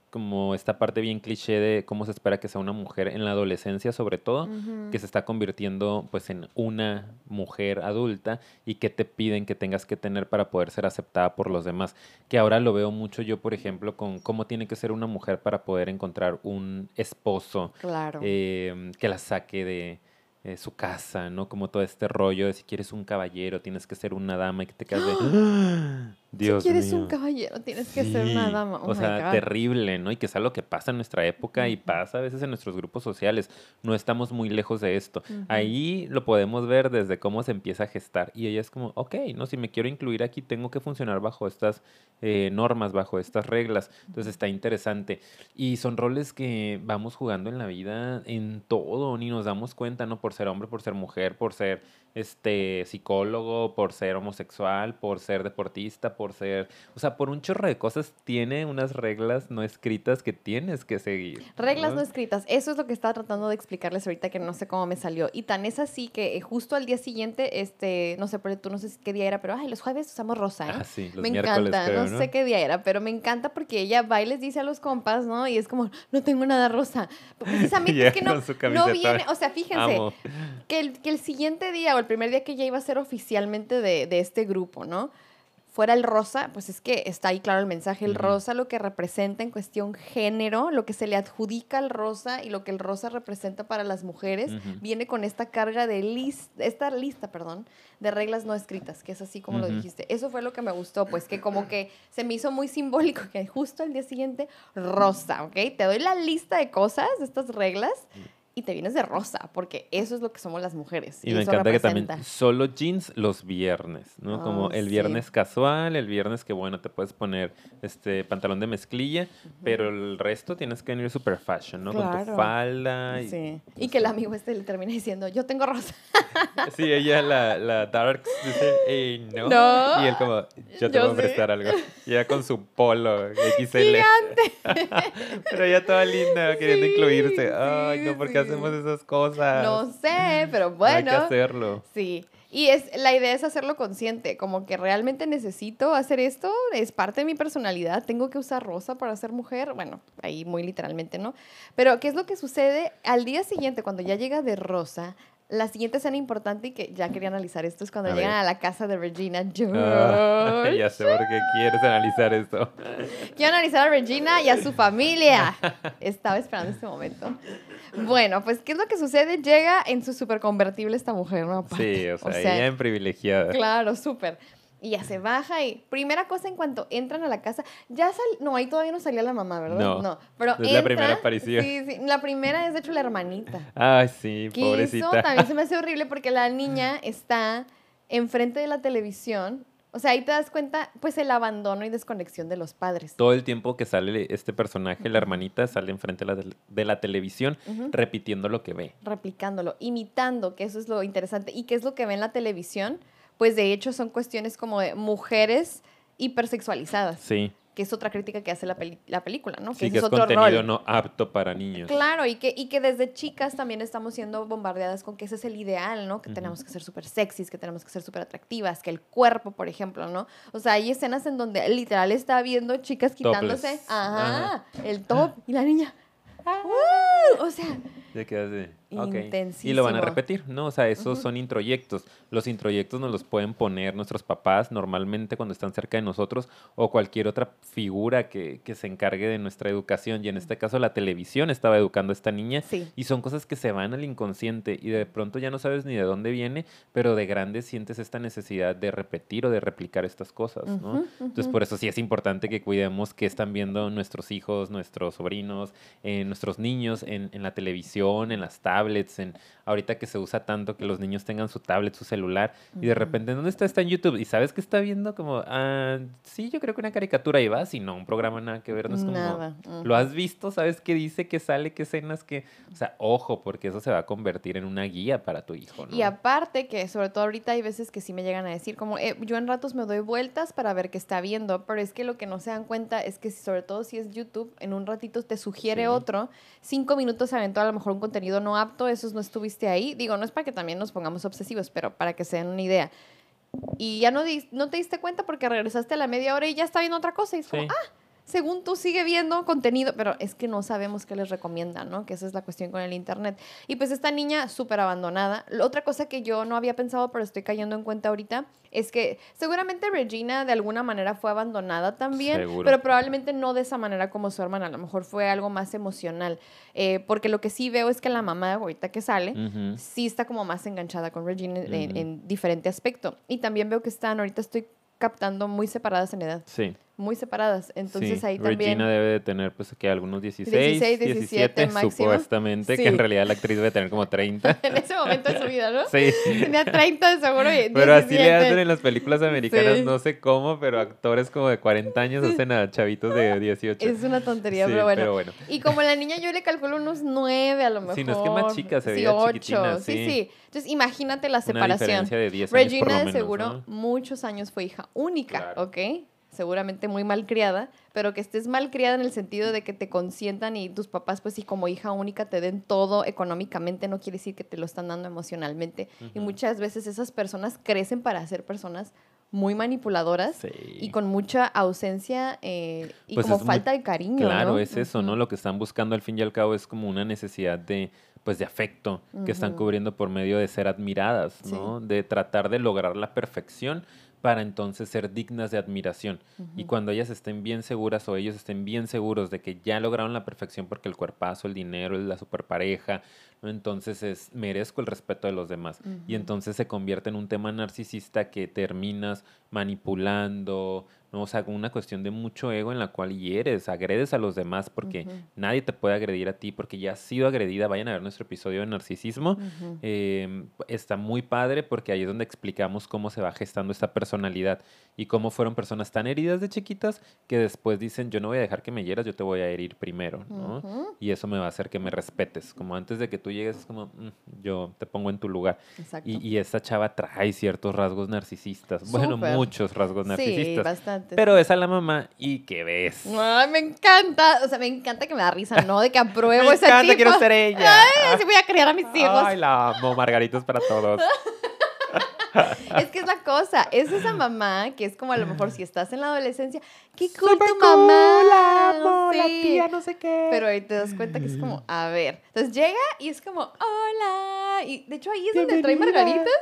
Em, como esta parte bien cliché de cómo se espera que sea una mujer en la adolescencia sobre todo, que se está convirtiendo pues en una mujer adulta y que te piden que tengas que tener para poder ser aceptada por los demás. Que ahora lo veo mucho yo, por ejemplo, con cómo tiene que ser una mujer para poder encontrar un esposo claro. Eh, que la saque de, eh, su casa, ¿no? Como todo este rollo de si quieres un caballero, tienes que ser una dama y que te quedas de... (gasps) Dios si quieres un caballero, tienes que ser una dama. Oh o sea, terrible, ¿no? Y que es algo que pasa en nuestra época y pasa a veces en nuestros grupos sociales. No estamos muy lejos de esto. Ahí lo podemos ver desde cómo se empieza a gestar. Y ella es como, ok, ¿no? Si me quiero incluir aquí, tengo que funcionar bajo estas eh, normas, bajo estas reglas. Entonces está interesante. Y son roles que vamos jugando en la vida en todo, ni nos damos cuenta, ¿no? Por ser hombre, por ser mujer, por ser este psicólogo, por ser homosexual, por ser deportista, por ser, o sea, por un chorro de cosas tiene unas reglas no escritas que tienes que seguir. Reglas no, escritas, eso es lo que estaba tratando de explicarles ahorita que no sé cómo me salió. Y tan es así que eh, justo al día siguiente, este, no sé, tú no sé qué día era, pero ay, los jueves usamos rosa, ¿eh? Ah, sí, los me encanta, no, sé qué día era, pero me encanta porque ella va y les dice a los compas, ¿no? Y es como, no tengo nada rosa. Precisamente (laughs) es que no, no viene, o sea, fíjense, que el, que el siguiente día o el primer día que ella iba a ser oficialmente de, de este grupo, ¿no? fuera el rosa, pues es que está ahí claro el mensaje, el rosa lo que representa en cuestión género, lo que se le adjudica al rosa y lo que el rosa representa para las mujeres, viene con esta carga de lista, esta lista, perdón, de reglas no escritas, que es así como lo dijiste. Eso fue lo que me gustó, pues que como que se me hizo muy simbólico que justo al día siguiente, rosa, ¿ok? Te doy la lista de cosas, de estas reglas, y te vienes de rosa, porque eso es lo que somos las mujeres. Y, me encanta que también solo jeans los viernes, ¿no? Como el viernes casual, el viernes que, bueno, te puedes poner este pantalón de mezclilla, pero el resto tienes que venir super fashion, ¿no? Con tu falda. Y, sí. y que el amigo este le termina diciendo, yo tengo rosa. (laughs) sí, ella, la, la Darks, dice, no. no. Y él como, yo te voy a prestar algo. Y ella con su polo (laughs) XL. (laughs) Pero ella toda linda, queriendo incluirse. Ay, no, porque hacemos esas cosas? No sé, pero bueno. (laughs) Hay que hacerlo. Sí. Y es, la idea es hacerlo consciente, como que realmente necesito hacer esto, es parte de mi personalidad, tengo que usar rosa para ser mujer, bueno, ahí muy literalmente, ¿no? Pero ¿qué es lo que sucede al día siguiente cuando ya llega de rosa? La siguiente escena importante y que ya quería analizar esto es cuando llegan a la casa de Regina George. Ah, (laughs) ya sé por qué quieres analizar esto. Quiero analizar a Regina y a su familia. Estaba esperando este momento. Bueno, pues, ¿qué es lo que sucede? Llega en su super convertible esta mujer, ¿no? Sí, o sea, ella en privilegiada. Claro, súper. Y ya se baja y primera cosa en cuanto entran a la casa, ya sal, no, ahí todavía no salía la mamá, ¿verdad? No, no pero es la primera aparición. Sí, sí, la primera es de hecho la hermanita. Ay, sí, pobrecita. Eso también se me (laughs) hace horrible porque la niña está enfrente de la televisión o sea, ahí te das cuenta, pues, el abandono y desconexión de los padres. Todo el tiempo que sale este personaje, la hermanita, sale enfrente de la, de la televisión repitiendo lo que ve. Replicándolo, imitando, que eso es lo interesante. ¿Y qué es lo que ve en la televisión? Pues, de hecho, son cuestiones como de mujeres hipersexualizadas. Sí que es otra crítica que hace la, la película, ¿no? Que sí, que es, contenido no apto para niños. Claro, y que, y que desde chicas también estamos siendo bombardeadas con que ese es el ideal, ¿no? Que tenemos que ser súper sexys, que tenemos que ser súper atractivas, que el cuerpo, por ejemplo, ¿no? O sea, hay escenas en donde literal está viendo chicas quitándose, ajá, el top, y la niña, o sea, Ya quedas de, ok. Y lo van a repetir, ¿no? O sea, esos son introyectos. Los introyectos nos los pueden poner nuestros papás normalmente cuando están cerca de nosotros o cualquier otra figura que, que se encargue de nuestra educación. Y en este caso la televisión estaba educando a esta niña. Sí. Y son cosas que se van al inconsciente y de pronto ya no sabes ni de dónde viene, pero de grande sientes esta necesidad de repetir o de replicar estas cosas, ¿no? Ujú, Entonces, ujú. por eso sí es importante que cuidemos qué están viendo nuestros hijos, nuestros sobrinos, eh, nuestros niños en, en la televisión, en las tablets, en ahorita que se usa tanto que los niños tengan su tablet, su celular, y de repente, ¿dónde está? Está en YouTube. Y sabes que está viendo como, ah, sí, yo creo que una caricatura y vas, y no, un programa nada que ver, no es como... Nada. ¿Lo has visto? ¿Sabes qué dice? ¿Qué sale? ¿Qué escenas? ¿Qué? O sea, ojo, porque eso se va a convertir en una guía para tu hijo, ¿no? Y aparte que sobre todo ahorita hay veces que sí me llegan a decir como eh, yo en ratos me doy vueltas para ver qué está viendo, pero es que lo que no se dan cuenta es que sobre todo si es YouTube, en un ratito te sugiere Sí. otro, cinco minutos se aventó a lo mejor un contenido no apto, esos no estuviste ahí. Digo, no es para que también nos pongamos obsesivos, pero para que se den una idea. Y ya no, no te diste cuenta porque regresaste a la media hora y ya está viendo otra cosa y es como, Sí. ah, según tú sigue viendo contenido, pero es que no sabemos qué les recomiendan, ¿no? Que esa es la cuestión con el internet. Y pues esta niña súper abandonada. Otra cosa que yo no había pensado, pero estoy cayendo en cuenta ahorita, es que seguramente Regina de alguna manera fue abandonada también, Seguro. pero probablemente no de esa manera como su hermana, a lo mejor fue algo más emocional. Eh, porque lo que sí veo es que la mamá, ahorita que sale, sí está como más enganchada con Regina en, en diferente aspecto. Y también veo que están, ahorita estoy captando muy separadas en edad, Sí. Muy separadas. Entonces sí. ahí también... Regina debe de tener, pues, que algunos 16, 16, 17, 17 máximo. supuestamente, Sí. que en realidad la actriz debe tener como 30. (laughs) en ese momento de su vida, ¿no? sí. Tenía 30 de seguro y Pero así le 17. hacen en las películas americanas, Sí. no sé cómo, pero actores como de 40 años hacen a chavitos de 18. Es una tontería, pero bueno. pero bueno. Y como la niña yo le calculo unos 9 a lo mejor. Sí, no es que más chica, se veía ocho, chiquitina, sí, sí. Entonces imagínate la Una separación. diferencia de 10 años por Regina lo de menos, seguro ¿no? muchos años fue hija única, Claro. ¿ok? Seguramente muy mal criada, pero que estés mal criada en el sentido de que te consientan y tus papás, pues, y como hija única te den todo económicamente, no quiere decir que te lo están dando emocionalmente. Y muchas veces esas personas crecen para ser personas muy manipuladoras Sí. y con mucha ausencia eh, y Pues como muy- falta de cariño. Claro, ¿no? es eso, ¿no? Lo que están buscando al fin y al cabo es como una necesidad de, pues, de afecto que están cubriendo por medio de ser admiradas, ¿no? De tratar de lograr la perfección para entonces ser dignas de admiración. Y cuando ellas estén bien seguras o ellos estén bien seguros de que ya lograron la perfección porque el cuerpazo, el dinero, la superpareja, ¿no? entonces es, merezco el respeto de los demás. Y entonces se convierte en un tema narcisista que terminas manipulando, ¿no? O sea, con una cuestión de mucho ego en la cual hieres, agredes a los demás porque nadie te puede agredir a ti porque ya has sido agredida. Vayan a ver nuestro episodio de narcisismo. Eh, está muy padre porque ahí es donde explicamos cómo se va gestando esta personalidad y cómo fueron personas tan heridas de chiquitas que después dicen, yo no voy a dejar que me hieras, yo te voy a herir primero, ¿no? Y eso me va a hacer que me respetes. Como antes de que tú llegues, es como, "Mm, yo te pongo en tu lugar. Exacto. Y, y esta chava trae ciertos rasgos narcisistas. Bueno, muchos rasgos sí, narcisistas. bastante. pero es a la mamá y ¿qué ves? Ay, me encanta. O sea, me encanta que me da risa, ¿no? De que apruebo (laughs) Me ese encanta, tipo. quiero ser ella. Ay, así voy a criar a mis hijos. Ay, la amo. Margaritos para todos. (laughs) (laughs) Es que es la cosa. Es esa mamá que es como a lo mejor si estás en la adolescencia. ¡Qué cool tu cool, mamá! la amo, la Sí. tía no sé qué. Pero ahí te das cuenta que es como, a ver. Entonces llega y es como, hola. Y de hecho ahí es donde trae margaritas.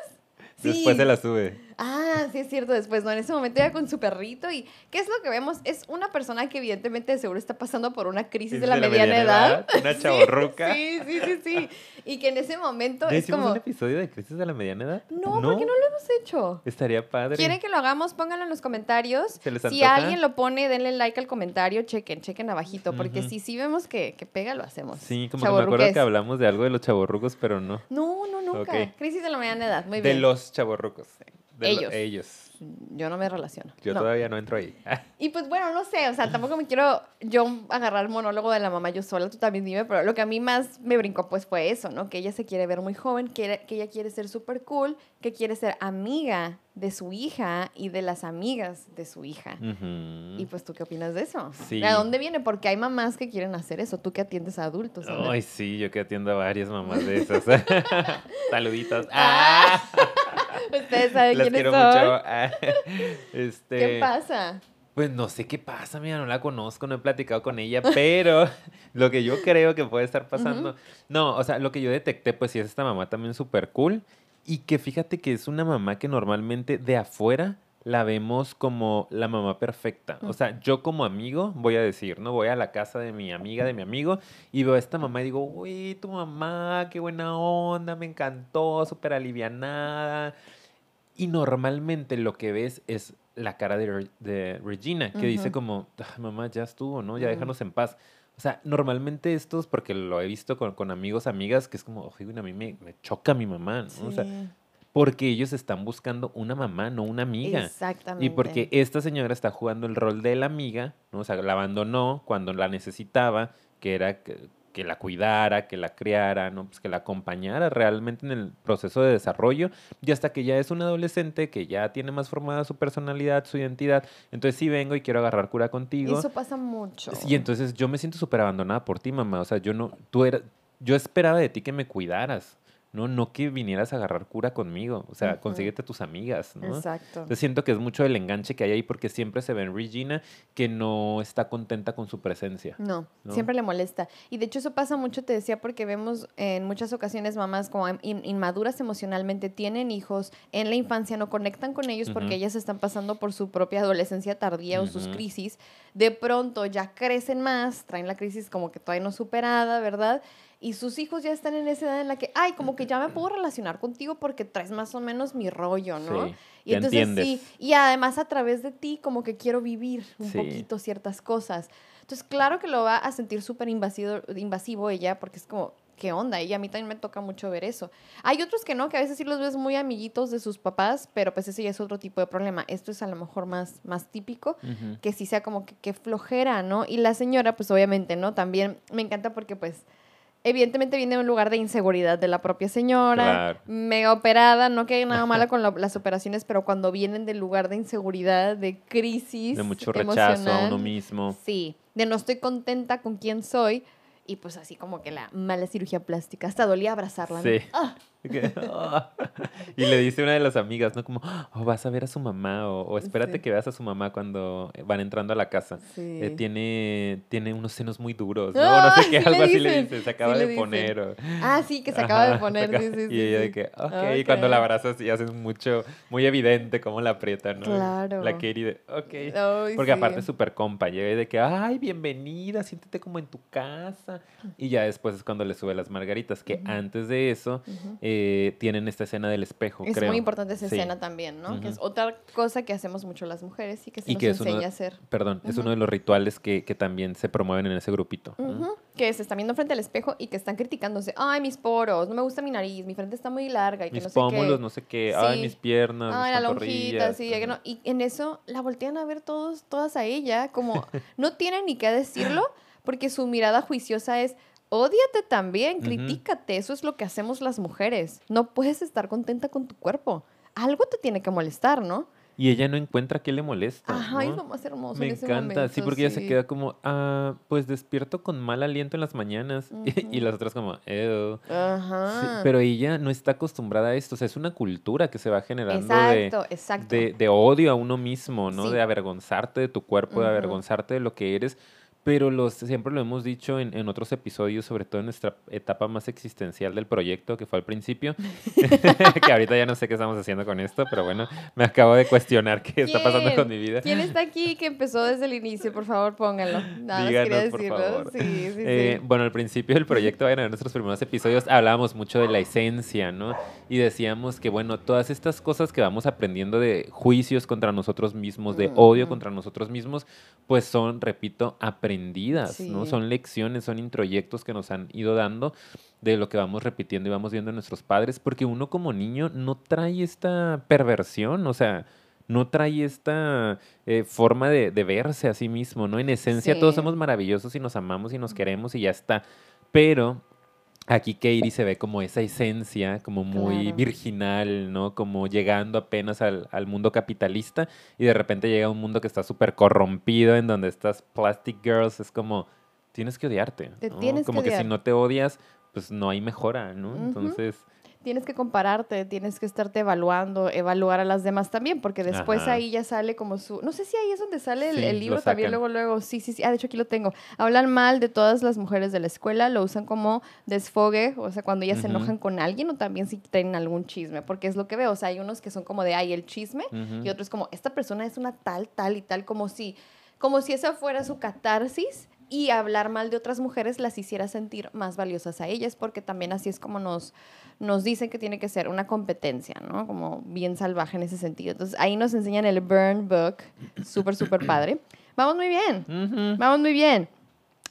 Sí. Después se la sube. Ah, sí es cierto, después, ¿no? En ese momento ya con su perrito y ¿qué es lo que vemos? Es una persona que evidentemente de seguro está pasando por una crisis de la, mediana, edad. Una (laughs) Sí, chavorruca. Sí, sí, sí, sí. Y que en ese momento ¿Ya es como... un episodio de crisis de la mediana edad? No, ¿por qué no lo hemos hecho? Estaría padre. ¿Quieren que lo hagamos? Pónganlo en los comentarios. ¿Se les Si alguien lo pone, denle like al comentario, chequen, chequen abajito, porque Ujú. si sí vemos que, que pega, lo hacemos. Sí, como que me acuerdo que hablamos de algo de los chavorrucos, pero no. No, no, nunca. Crisis de la mediana edad, muy de bien. los chavorrucos. De lo- Ellos. ellos. Yo no me relaciono. Yo No. todavía no entro ahí. (laughs) Y pues bueno, no sé, o sea, tampoco me quiero yo agarrar el monólogo de la mamá yo sola, tú también dime, pero lo que a mí más me brincó pues fue eso, ¿no? Que ella se quiere ver muy joven, que, que ella quiere ser súper cool, que quiere ser amiga de su hija y de las amigas de su hija. Y pues tú qué opinas de eso? Sí. ¿De dónde viene? Porque hay mamás que quieren hacer eso, tú que atiendes a adultos. Ay, sí, yo que atiendo a varias mamás de esas. (laughs) (laughs) Saluditos. Ah, Ustedes saben Las quiénes quiero son. mucho. (laughs) Ah, este, ¿Qué pasa? Pues no sé qué pasa, mira, no la conozco, no he platicado con ella, pero (laughs) lo que yo creo que puede estar pasando. No, o sea, lo que yo detecté, pues sí es esta mamá también súper cool. Y que fíjate que es una mamá que normalmente de afuera la vemos como la mamá perfecta. O sea, yo como amigo voy a decir, ¿no? Voy a la casa de mi amiga, de mi amigo, y veo a esta mamá y digo, uy, tu mamá, qué buena onda, me encantó, súper alivianada. Y normalmente lo que ves es la cara de, de Regina, que dice como, mamá, ya estuvo, ¿no? Ya déjanos en paz. O sea, normalmente estos, porque lo he visto con, con amigos, amigas, que es como, oye, a mí me, me, choca mi mamá, ¿no? O sea, porque ellos están buscando una mamá, no una amiga. Exactamente. Y porque esta señora está jugando el rol de la amiga, ¿no? O sea, la abandonó cuando la necesitaba, que era que la cuidara, que la criara, ¿no? Pues que la acompañara realmente en el proceso de desarrollo y hasta que ya es un adolescente que ya tiene más formada su personalidad, su identidad, entonces sí vengo y quiero agarrar cura contigo. Eso pasa mucho. Y entonces yo me siento súper abandonada por ti, mamá, o sea, yo no, tú eras, yo esperaba de ti que me cuidaras. ¿No? No que vinieras a agarrar cura conmigo, o sea, consíguete a tus amigas, ¿no? Exacto. Yo siento que es mucho el enganche que hay ahí porque siempre se ve en Regina que no está contenta con su presencia. No, siempre le molesta. Y de hecho eso pasa mucho, te decía, porque vemos en muchas ocasiones mamás como inmaduras emocionalmente, tienen hijos, en la infancia no conectan con ellos porque ellas están pasando por su propia adolescencia tardía o sus crisis. De pronto ya crecen más, traen la crisis como que todavía no superada, ¿verdad? Y sus hijos ya están en esa edad en la que, ay, como que ya me puedo relacionar contigo porque traes más o menos mi rollo, ¿no? Sí, y entonces sí, y además a través de ti como que quiero vivir un poquito ciertas cosas. Entonces, claro que lo va a sentir súper invasivo, invasivo ella porque es como, ¿qué onda? Y a mí también me toca mucho ver eso. Hay otros que no, que a veces sí los ves muy amiguitos de sus papás, pero pues ese ya es otro tipo de problema. Esto es a lo mejor más, más típico, que sí sea como que, que flojera, ¿no? Y la señora, pues obviamente, ¿no? También me encanta porque pues evidentemente viene de un lugar de inseguridad de la propia señora, mega operada, no que haya nada malo con las operaciones, pero cuando vienen del lugar de inseguridad, de crisis. De mucho rechazo a uno mismo. Sí, de no estoy contenta con quién soy. Y pues así como que la mala cirugía plástica, hasta dolía abrazarla. Sí. ¡Ah! (laughs) y le dice una de las amigas, ¿no? Como, oh, vas a ver a su mamá o, espérate que veas a su mamá cuando van entrando a la casa. Eh, tiene, tiene unos senos muy duros, ¿no? no sé (laughs) qué, algo así le dice, se acaba de poner. Ah, sí, que se acaba de poner, sí, sí, Y ella de que, ok, y cuando la abrazas y haces mucho, muy evidente cómo la aprieta, ¿no? Claro. La Katie de, ok. Porque aparte es súper compa, llega de que, ay, bienvenida, siéntete como en tu casa. Y ya después es cuando le sube las margaritas, que antes de eso... Eh, tienen esta escena del espejo. Es muy importante esa escena también, ¿no? Que es otra cosa que hacemos mucho las mujeres y que se nos enseña a hacer. Perdón, es uno de los rituales que, que, también se promueven en ese grupito. Que se están viendo frente al espejo y que están criticándose. Ay, mis poros, no me gusta mi nariz, mi frente está muy larga. Y que mis no pómulos, no sé qué. Ay, mis piernas. Ay, la lonjita, sí. Y en eso la voltean a ver todos, todas a ella, como no tienen ni qué decirlo, porque su mirada juiciosa es Ódiate también, critícate, eso es lo que hacemos las mujeres. No puedes estar contenta con tu cuerpo. Algo te tiene que molestar, ¿no? Y ella no encuentra qué le molesta. Ajá, es lo más hermoso. Me encanta, sí, porque ella se queda como, ah, pues despierto con mal aliento en las mañanas. (laughs) y las otras como, Ew. Ajá. pero ella no está acostumbrada a esto. O sea, es una cultura que se va generando exacto, de, exacto. De, odio a uno mismo, ¿no? De avergonzarte de tu cuerpo, de avergonzarte de lo que eres pero los, siempre lo hemos dicho en, en, otros episodios, sobre todo en nuestra etapa más existencial del proyecto, que fue al principio, (laughs) (laughs) que ahorita ya no sé qué estamos haciendo con esto, pero bueno, me acabo de cuestionar qué está pasando con mi vida. ¿Quién está aquí que empezó desde el inicio? Por favor, pónganlo. Nada Díganos, por favor. Sí, sí, eh, Bueno, al principio del proyecto, en nuestros primeros episodios, hablábamos mucho de la esencia, ¿no? Y decíamos que, bueno, todas estas cosas que vamos aprendiendo de juicios contra nosotros mismos, de odio contra nosotros mismos, pues son, repito, aprendizajes ¿no? Son lecciones, son introyectos que nos han ido dando de lo que vamos repitiendo y vamos viendo en nuestros padres, porque uno como niño no trae esta perversión, o sea, no trae esta eh, forma de, verse a sí mismo, ¿no? En esencia todos somos maravillosos y nos amamos y nos queremos y ya está. Pero aquí Katie se ve como esa esencia, como muy virginal, ¿no? Como llegando apenas al, mundo capitalista y de repente llega a un mundo que está súper corrompido, en donde estas plastic girls es como, tienes que odiarte. Te tienes como que, que si no te odias, pues no hay mejora, ¿no? Entonces tienes que compararte, tienes que estarte evaluando, evaluar a las demás también, porque después Ajá. ahí ya sale como su... No sé si ahí es donde sale el, Sí, el lo libro también, luego, luego, sí, sí, sí, ah, de hecho aquí lo tengo. Hablan mal de todas las mujeres de la escuela, lo usan como desfogue, o sea, cuando ellas se enojan con alguien o también si tienen algún chisme, porque es lo que veo, o sea, hay unos que son como de, ay, el chisme, y otros como, esta persona es una tal, tal y tal, como si, como si esa fuera su catarsis y hablar mal de otras mujeres las hiciera sentir más valiosas a ellas, porque también así es como nos, nos dicen que tiene que ser una competencia, ¿no? Como bien salvaje en ese sentido. Entonces ahí nos enseñan el Burn Book, súper, súper padre. Vamos muy bien, vamos muy bien.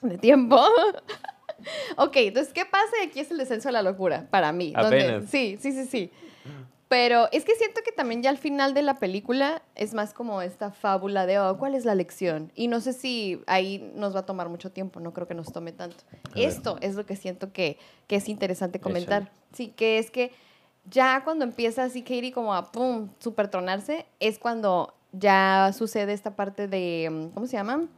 De tiempo. (laughs) ok, entonces, ¿qué pasa? Aquí es el descenso a la locura, para mí. donde- sí, sí, sí, sí. Pero es que siento que también ya al final de la película es más como esta fábula de, oh, ¿cuál es la lección? Y no sé si ahí nos va a tomar mucho tiempo, no creo que nos tome tanto. Esto es lo que siento que, que es interesante Échale. comentar. Sí, que es que ya cuando empieza así Katie como a, pum, super tronarse, es cuando ya sucede esta parte de, ¿cómo se llama?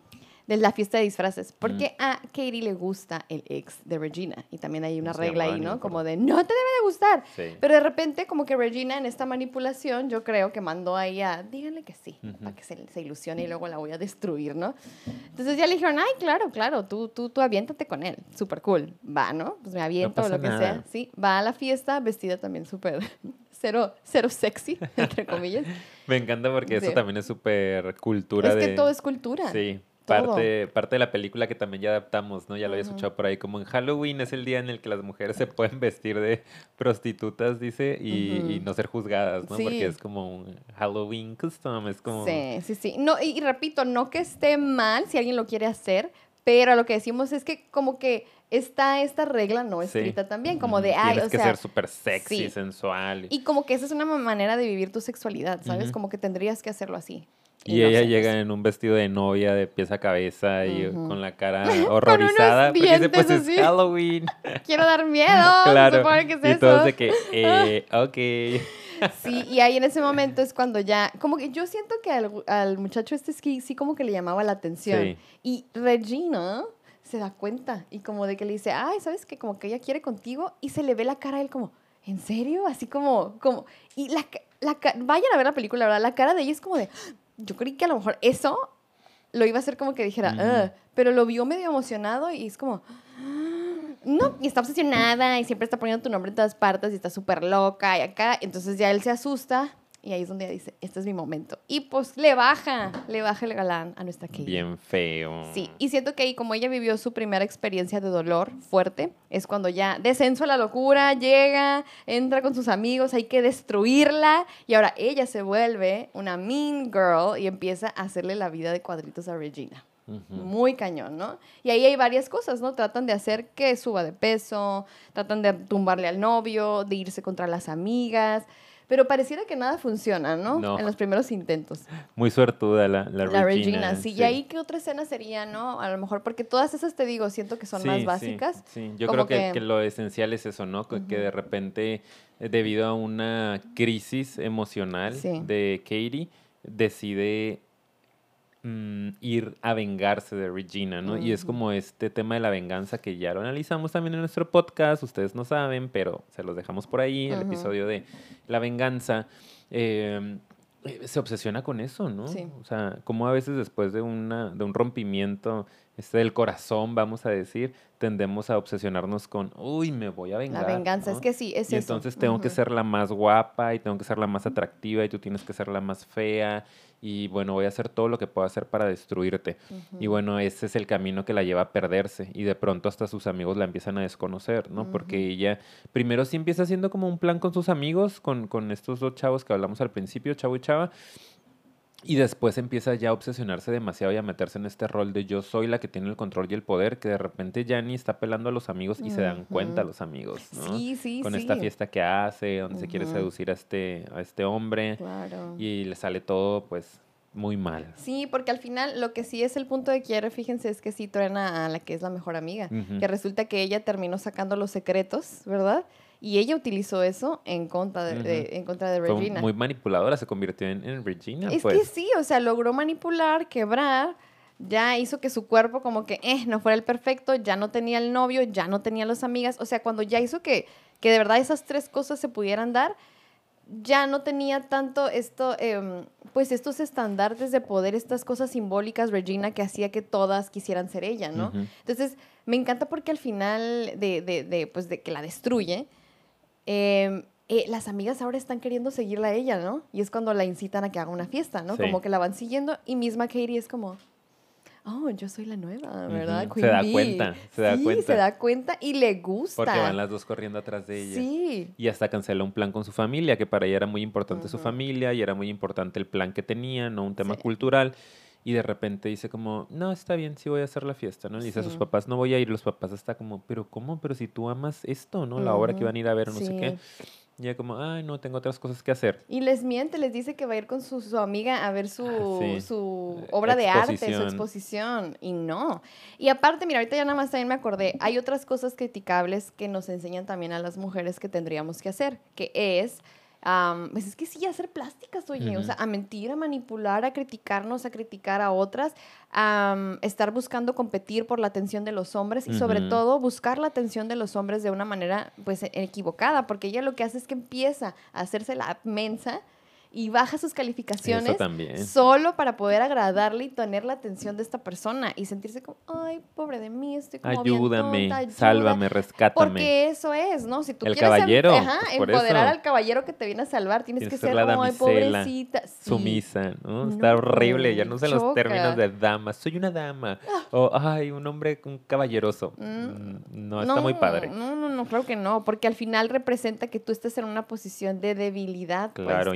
De la fiesta de disfraces. Porque a Katie le gusta el ex de Regina. Y también hay una regla ahí, no Como de, no te debe de gustar. Sí. Pero de repente, como que Regina en esta manipulación, yo creo que mandó ahí a, díganle que sí, para que se, se ilusione y luego la voy a destruir, ¿no? Entonces ya le dijeron, ay, claro, claro, tú, tú, tú aviéntate con él, súper cool. Va, ¿no? Pues me aviento o lo que nada. sea. Sí, va a la fiesta vestida también súper, (laughs) cero, cero sexy, (laughs) entre comillas. Me encanta porque eso también es súper cultura es de... que todo es cultura. Sí. Parte, parte de la película que también ya adaptamos, ¿no? Ya lo había escuchado por ahí, como en Halloween es el día en el que las mujeres se pueden vestir de prostitutas, dice, y, y no ser juzgadas, ¿no? Sí. Porque es como un Halloween custom, es como... Sí, sí, sí. No, y, y repito, no que esté mal si alguien lo quiere hacer, pero lo que decimos es que como que está esta regla no Sí. escrita también, como de, ay, Tienes o que sea, ser súper sexy, sí. sensual. Y como que esa es una ma- manera de vivir tu sexualidad, ¿sabes? Como que tendrías que hacerlo así. Y no ella llega en un vestido de novia de pies a cabeza y Ujú. con la cara (laughs) horrorizada. porque dice, pues así. es Halloween. (laughs) Quiero dar miedo, (laughs) claro. supone que es y eso. todos de que, eh, ok. Sí, y ahí en ese momento es cuando ya, como que yo siento que al, al muchacho este es que sí como que le llamaba la atención. Sí. Y Regina se da cuenta y como de que le dice, ay, ¿sabes qué? Como que ella quiere contigo y se le ve la cara a él como, ¿en serio? Así como, como, y la, la, vayan a ver la película, ¿verdad? La cara de ella es como de, yo creí que a lo mejor eso lo iba a hacer como que dijera, pero lo vio medio emocionado y es como, no, y está obsesionada y siempre está poniendo tu nombre en todas partes y está súper loca y acá. Entonces ya él se asusta y ahí es donde ella dice, este es mi momento. Y pues le baja, le baja el galán a nuestra Katie. Bien feo. Sí, y siento que ahí como ella vivió su primera experiencia de dolor fuerte, es cuando ya descenso a la locura, llega, entra con sus amigos, hay que destruirla y ahora ella se vuelve una mean girl y empieza a hacerle la vida de cuadritos a Regina. Muy cañón, ¿no? Y ahí hay varias cosas, ¿no? Tratan de hacer que suba de peso, tratan de tumbarle al novio, de irse contra las amigas, pero pareciera que nada funciona, ¿no? No. En los primeros intentos. Muy suertuda la, la, La Regina. Regina, sí. ¿Y ahí qué otra escena sería, no? A lo mejor, porque todas esas, te digo, siento que son Sí, más sí, básicas. Sí, yo como creo que, que- que lo esencial es eso, ¿no? Que, que de repente, eh, debido a una crisis emocional Sí. de Katie, decide mm, ir a vengarse de Regina, ¿no? Y es como este tema de la venganza que ya lo analizamos también en nuestro podcast, ustedes no saben, pero se los dejamos por ahí, el episodio de la venganza. Eh, eh, se obsesiona con eso, ¿no? Sí. O sea, como a veces después de, una, de un rompimiento este del corazón, vamos a decir, tendemos a obsesionarnos con, uy, me voy a La vengar. venganza, ¿no? es que sí, es y eso. entonces tengo que ser la más guapa y tengo que ser la más atractiva y tú tienes que ser la más fea y bueno, voy a hacer todo lo que pueda hacer para destruirte. Y bueno, ese es el camino que la lleva a perderse y de pronto hasta sus amigos la empiezan a desconocer, ¿no? Porque ella primero sí empieza haciendo como un plan con sus amigos, con, con estos dos chavos que hablamos al principio, chavo y chava. Y después empieza ya a obsesionarse demasiado y a meterse en este rol de yo soy la que tiene el control y el poder, que de repente ya ni está pelando a los amigos y se dan cuenta los amigos, ¿no? Sí, sí, Con sí. esta fiesta que hace, donde se quiere seducir a este, a este hombre Claro. y le sale todo pues muy mal. Sí, porque al final lo que sí es el punto de quiebre, fíjense, es que sí truena a la que es la mejor amiga. Que resulta que ella terminó sacando los secretos, ¿verdad? Y ella utilizó eso en contra de, en contra de Fue Regina. muy manipuladora, se convirtió en, en Regina, es pues. que sí, o sea, logró manipular, quebrar, ya hizo que su cuerpo como que eh, no fuera el perfecto, ya no tenía el novio, ya no tenía las amigas, o sea, cuando ya hizo que, que de verdad esas tres cosas se pudieran dar, ya no tenía tanto esto, em, pues estos estandartes de poder, estas cosas simbólicas, Regina, que hacía que todas quisieran ser ella, ¿no? Entonces, me encanta porque al final de, de, de, pues de que la destruye, em, eh, las amigas ahora están queriendo seguirla a ella, ¿no? Y es cuando la incitan a que haga una fiesta, ¿no? Como que la van siguiendo y misma Katie es como, oh, yo soy la nueva, ¿verdad? se da cuenta, se da sí, se da cuenta y le gusta. Porque van las dos corriendo atrás de ella. Sí. Y hasta cancela un plan con su familia, que para ella era muy importante su familia y era muy importante el plan que tenía, no un tema cultural. Y de repente dice como, no, está bien, sí voy a hacer la fiesta, ¿no? Y dice a sus papás, no voy a ir. Los papás está como, pero ¿cómo? Pero si tú amas esto, ¿no? La obra que van a ir a ver, no sé qué. Y ella como, ay, no, tengo otras cosas que hacer. Y les miente, les dice que va a ir con su, su amiga a ver su, ah, su obra de arte, su exposición. Y no. Y aparte, mira, ahorita ya nada más también me acordé, hay otras cosas criticables que nos enseñan también a las mujeres que tendríamos que hacer, que es pues es que sí, hacer plásticas, oye, o sea, a mentir, a manipular, a criticarnos, a criticar a otras, a estar buscando competir por la atención de los hombres y sobre todo buscar la atención de los hombres de una manera, pues, equivocada, porque ella lo que hace es que empieza a hacerse la mensa y baja sus calificaciones solo para poder agradarle y tener la atención de esta persona y sentirse como, ay, pobre de mí, estoy como ayúdame, bien sálvame, rescátame. Porque eso es, ¿no? Si tú el quieres caballero, ajá, pues empoderar al caballero que te viene a salvar, tienes, que ser, como, ay, pobrecita. Sumisa, ¿no? Está horrible, ya no sé los términos de dama, soy una dama, ah. o ay, un hombre, un caballeroso. Mm, mm, no, está muy padre. No, no, no, creo que no, porque al final representa que tú estés en una posición de debilidad, pues, claro,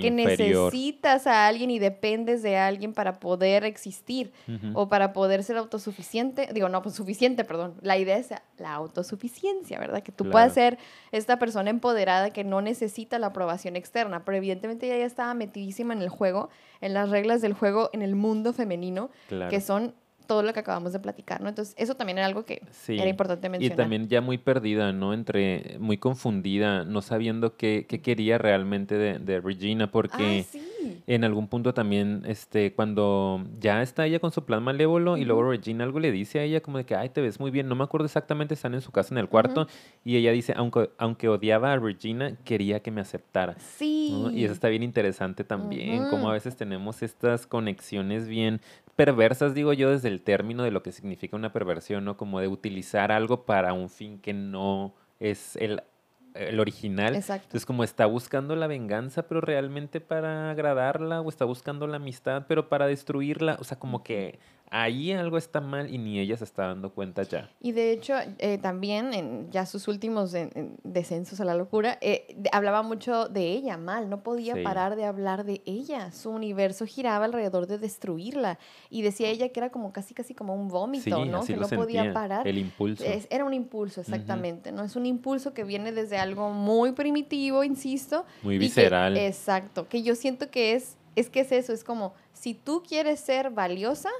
que necesitas a alguien y dependes de alguien para poder existir o para poder ser autosuficiente. Digo, no, pues suficiente, perdón. La idea es la autosuficiencia, ¿verdad? Que tú puedas ser esta persona empoderada que no necesita la aprobación externa, pero evidentemente ella ya estaba metidísima en el juego, en las reglas del juego, en el mundo femenino, que son todo lo que acabamos de platicar, ¿no? Entonces, eso también era algo que era importante mencionar. Y también ya muy perdida, ¿no? Entre, muy confundida, no sabiendo qué, qué quería realmente de, de Regina, porque ah, sí. en algún punto también, este, cuando ya está ella con su plan malévolo y luego Regina algo le dice a ella como de que, ay, te ves muy bien, no me acuerdo exactamente, están en su casa en el cuarto, y ella dice, aunque, aunque odiaba a Regina, quería que me aceptara. Sí. Y eso está bien interesante también, como a veces tenemos estas conexiones bien perversas, digo yo, desde el término de lo que significa una perversión, ¿no? Como de utilizar algo para un fin que no es el, el original. Exacto. Entonces, como está buscando la venganza, pero realmente para agradarla, o está buscando la amistad, pero para destruirla. O sea, como que ahí algo está mal y ni ella se está dando cuenta ya. Y de hecho, eh, también en ya sus últimos descensos a la locura, eh, hablaba mucho de ella mal, no podía parar de hablar de ella. Su universo giraba alrededor de destruirla. Y decía ella que era como casi, casi como un vómito, ¿no? que no podía parar. El impulso. era un impulso, exactamente, ¿no? Es un impulso que viene desde algo muy primitivo, insisto. Muy visceral. exacto, que yo siento que es, es que es eso, es como, si tú quieres ser valiosa,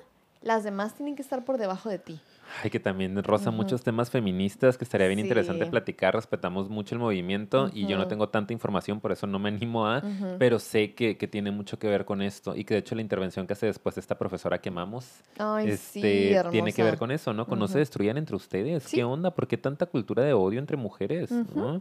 las demás tienen que estar por debajo de ti. Ay, que también roza muchos temas feministas que estaría bien interesante platicar. Respetamos mucho el movimiento y yo no tengo tanta información, por eso no me animo a, pero sé que, que, tiene mucho que ver con esto y que de hecho la intervención que hace después esta profesora que amamos este, tiene que ver con eso, ¿no? Con no se destruyan entre ustedes. ¿Qué onda? ¿Por qué tanta cultura de odio entre mujeres?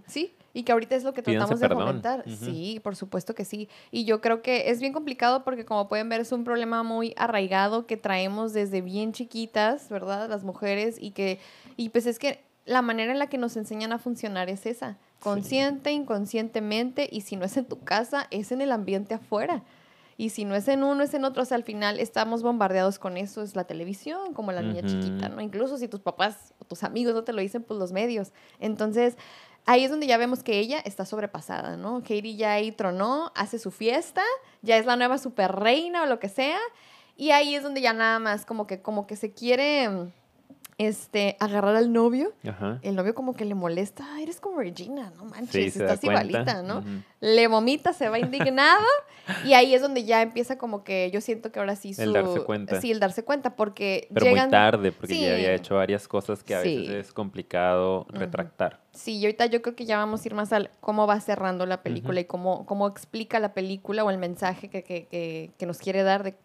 Sí, y que ahorita es lo que tratamos de fomentar. Sí, por supuesto que sí. Y yo creo que es bien complicado porque como pueden ver es un problema muy arraigado que traemos desde bien chiquitas, ¿verdad? Las mujeres y que, y pues es que la manera en la que nos enseñan a funcionar es esa, consciente, inconscientemente, y si no es en tu casa, es en el ambiente afuera. Y si no es en uno, es en otro. O sea, al final estamos bombardeados con eso. Es la televisión, como la niña chiquita, ¿no? Incluso si tus papás o tus amigos no te lo dicen, pues los medios. Entonces, ahí es donde ya vemos que ella está sobrepasada, ¿no? Katie ya ahí tronó, hace su fiesta, ya es la nueva super reina o lo que sea. Y ahí es donde ya nada más como que, como que se quiere este, agarrar al novio. El novio como que le molesta, eres como Regina, no manches, estás igualita, ¿no? Le vomita, se va indignado (laughs) y ahí es donde ya empieza como que yo siento que ahora sí su... El darse cuenta. Sí, el darse cuenta porque Pero muy tarde, porque ya había hecho varias cosas que a veces es complicado retractar. Sí, y ahorita yo creo que ya vamos a ir más al cómo va cerrando la película y cómo, cómo explica la película o el mensaje que, que, que, que nos quiere dar de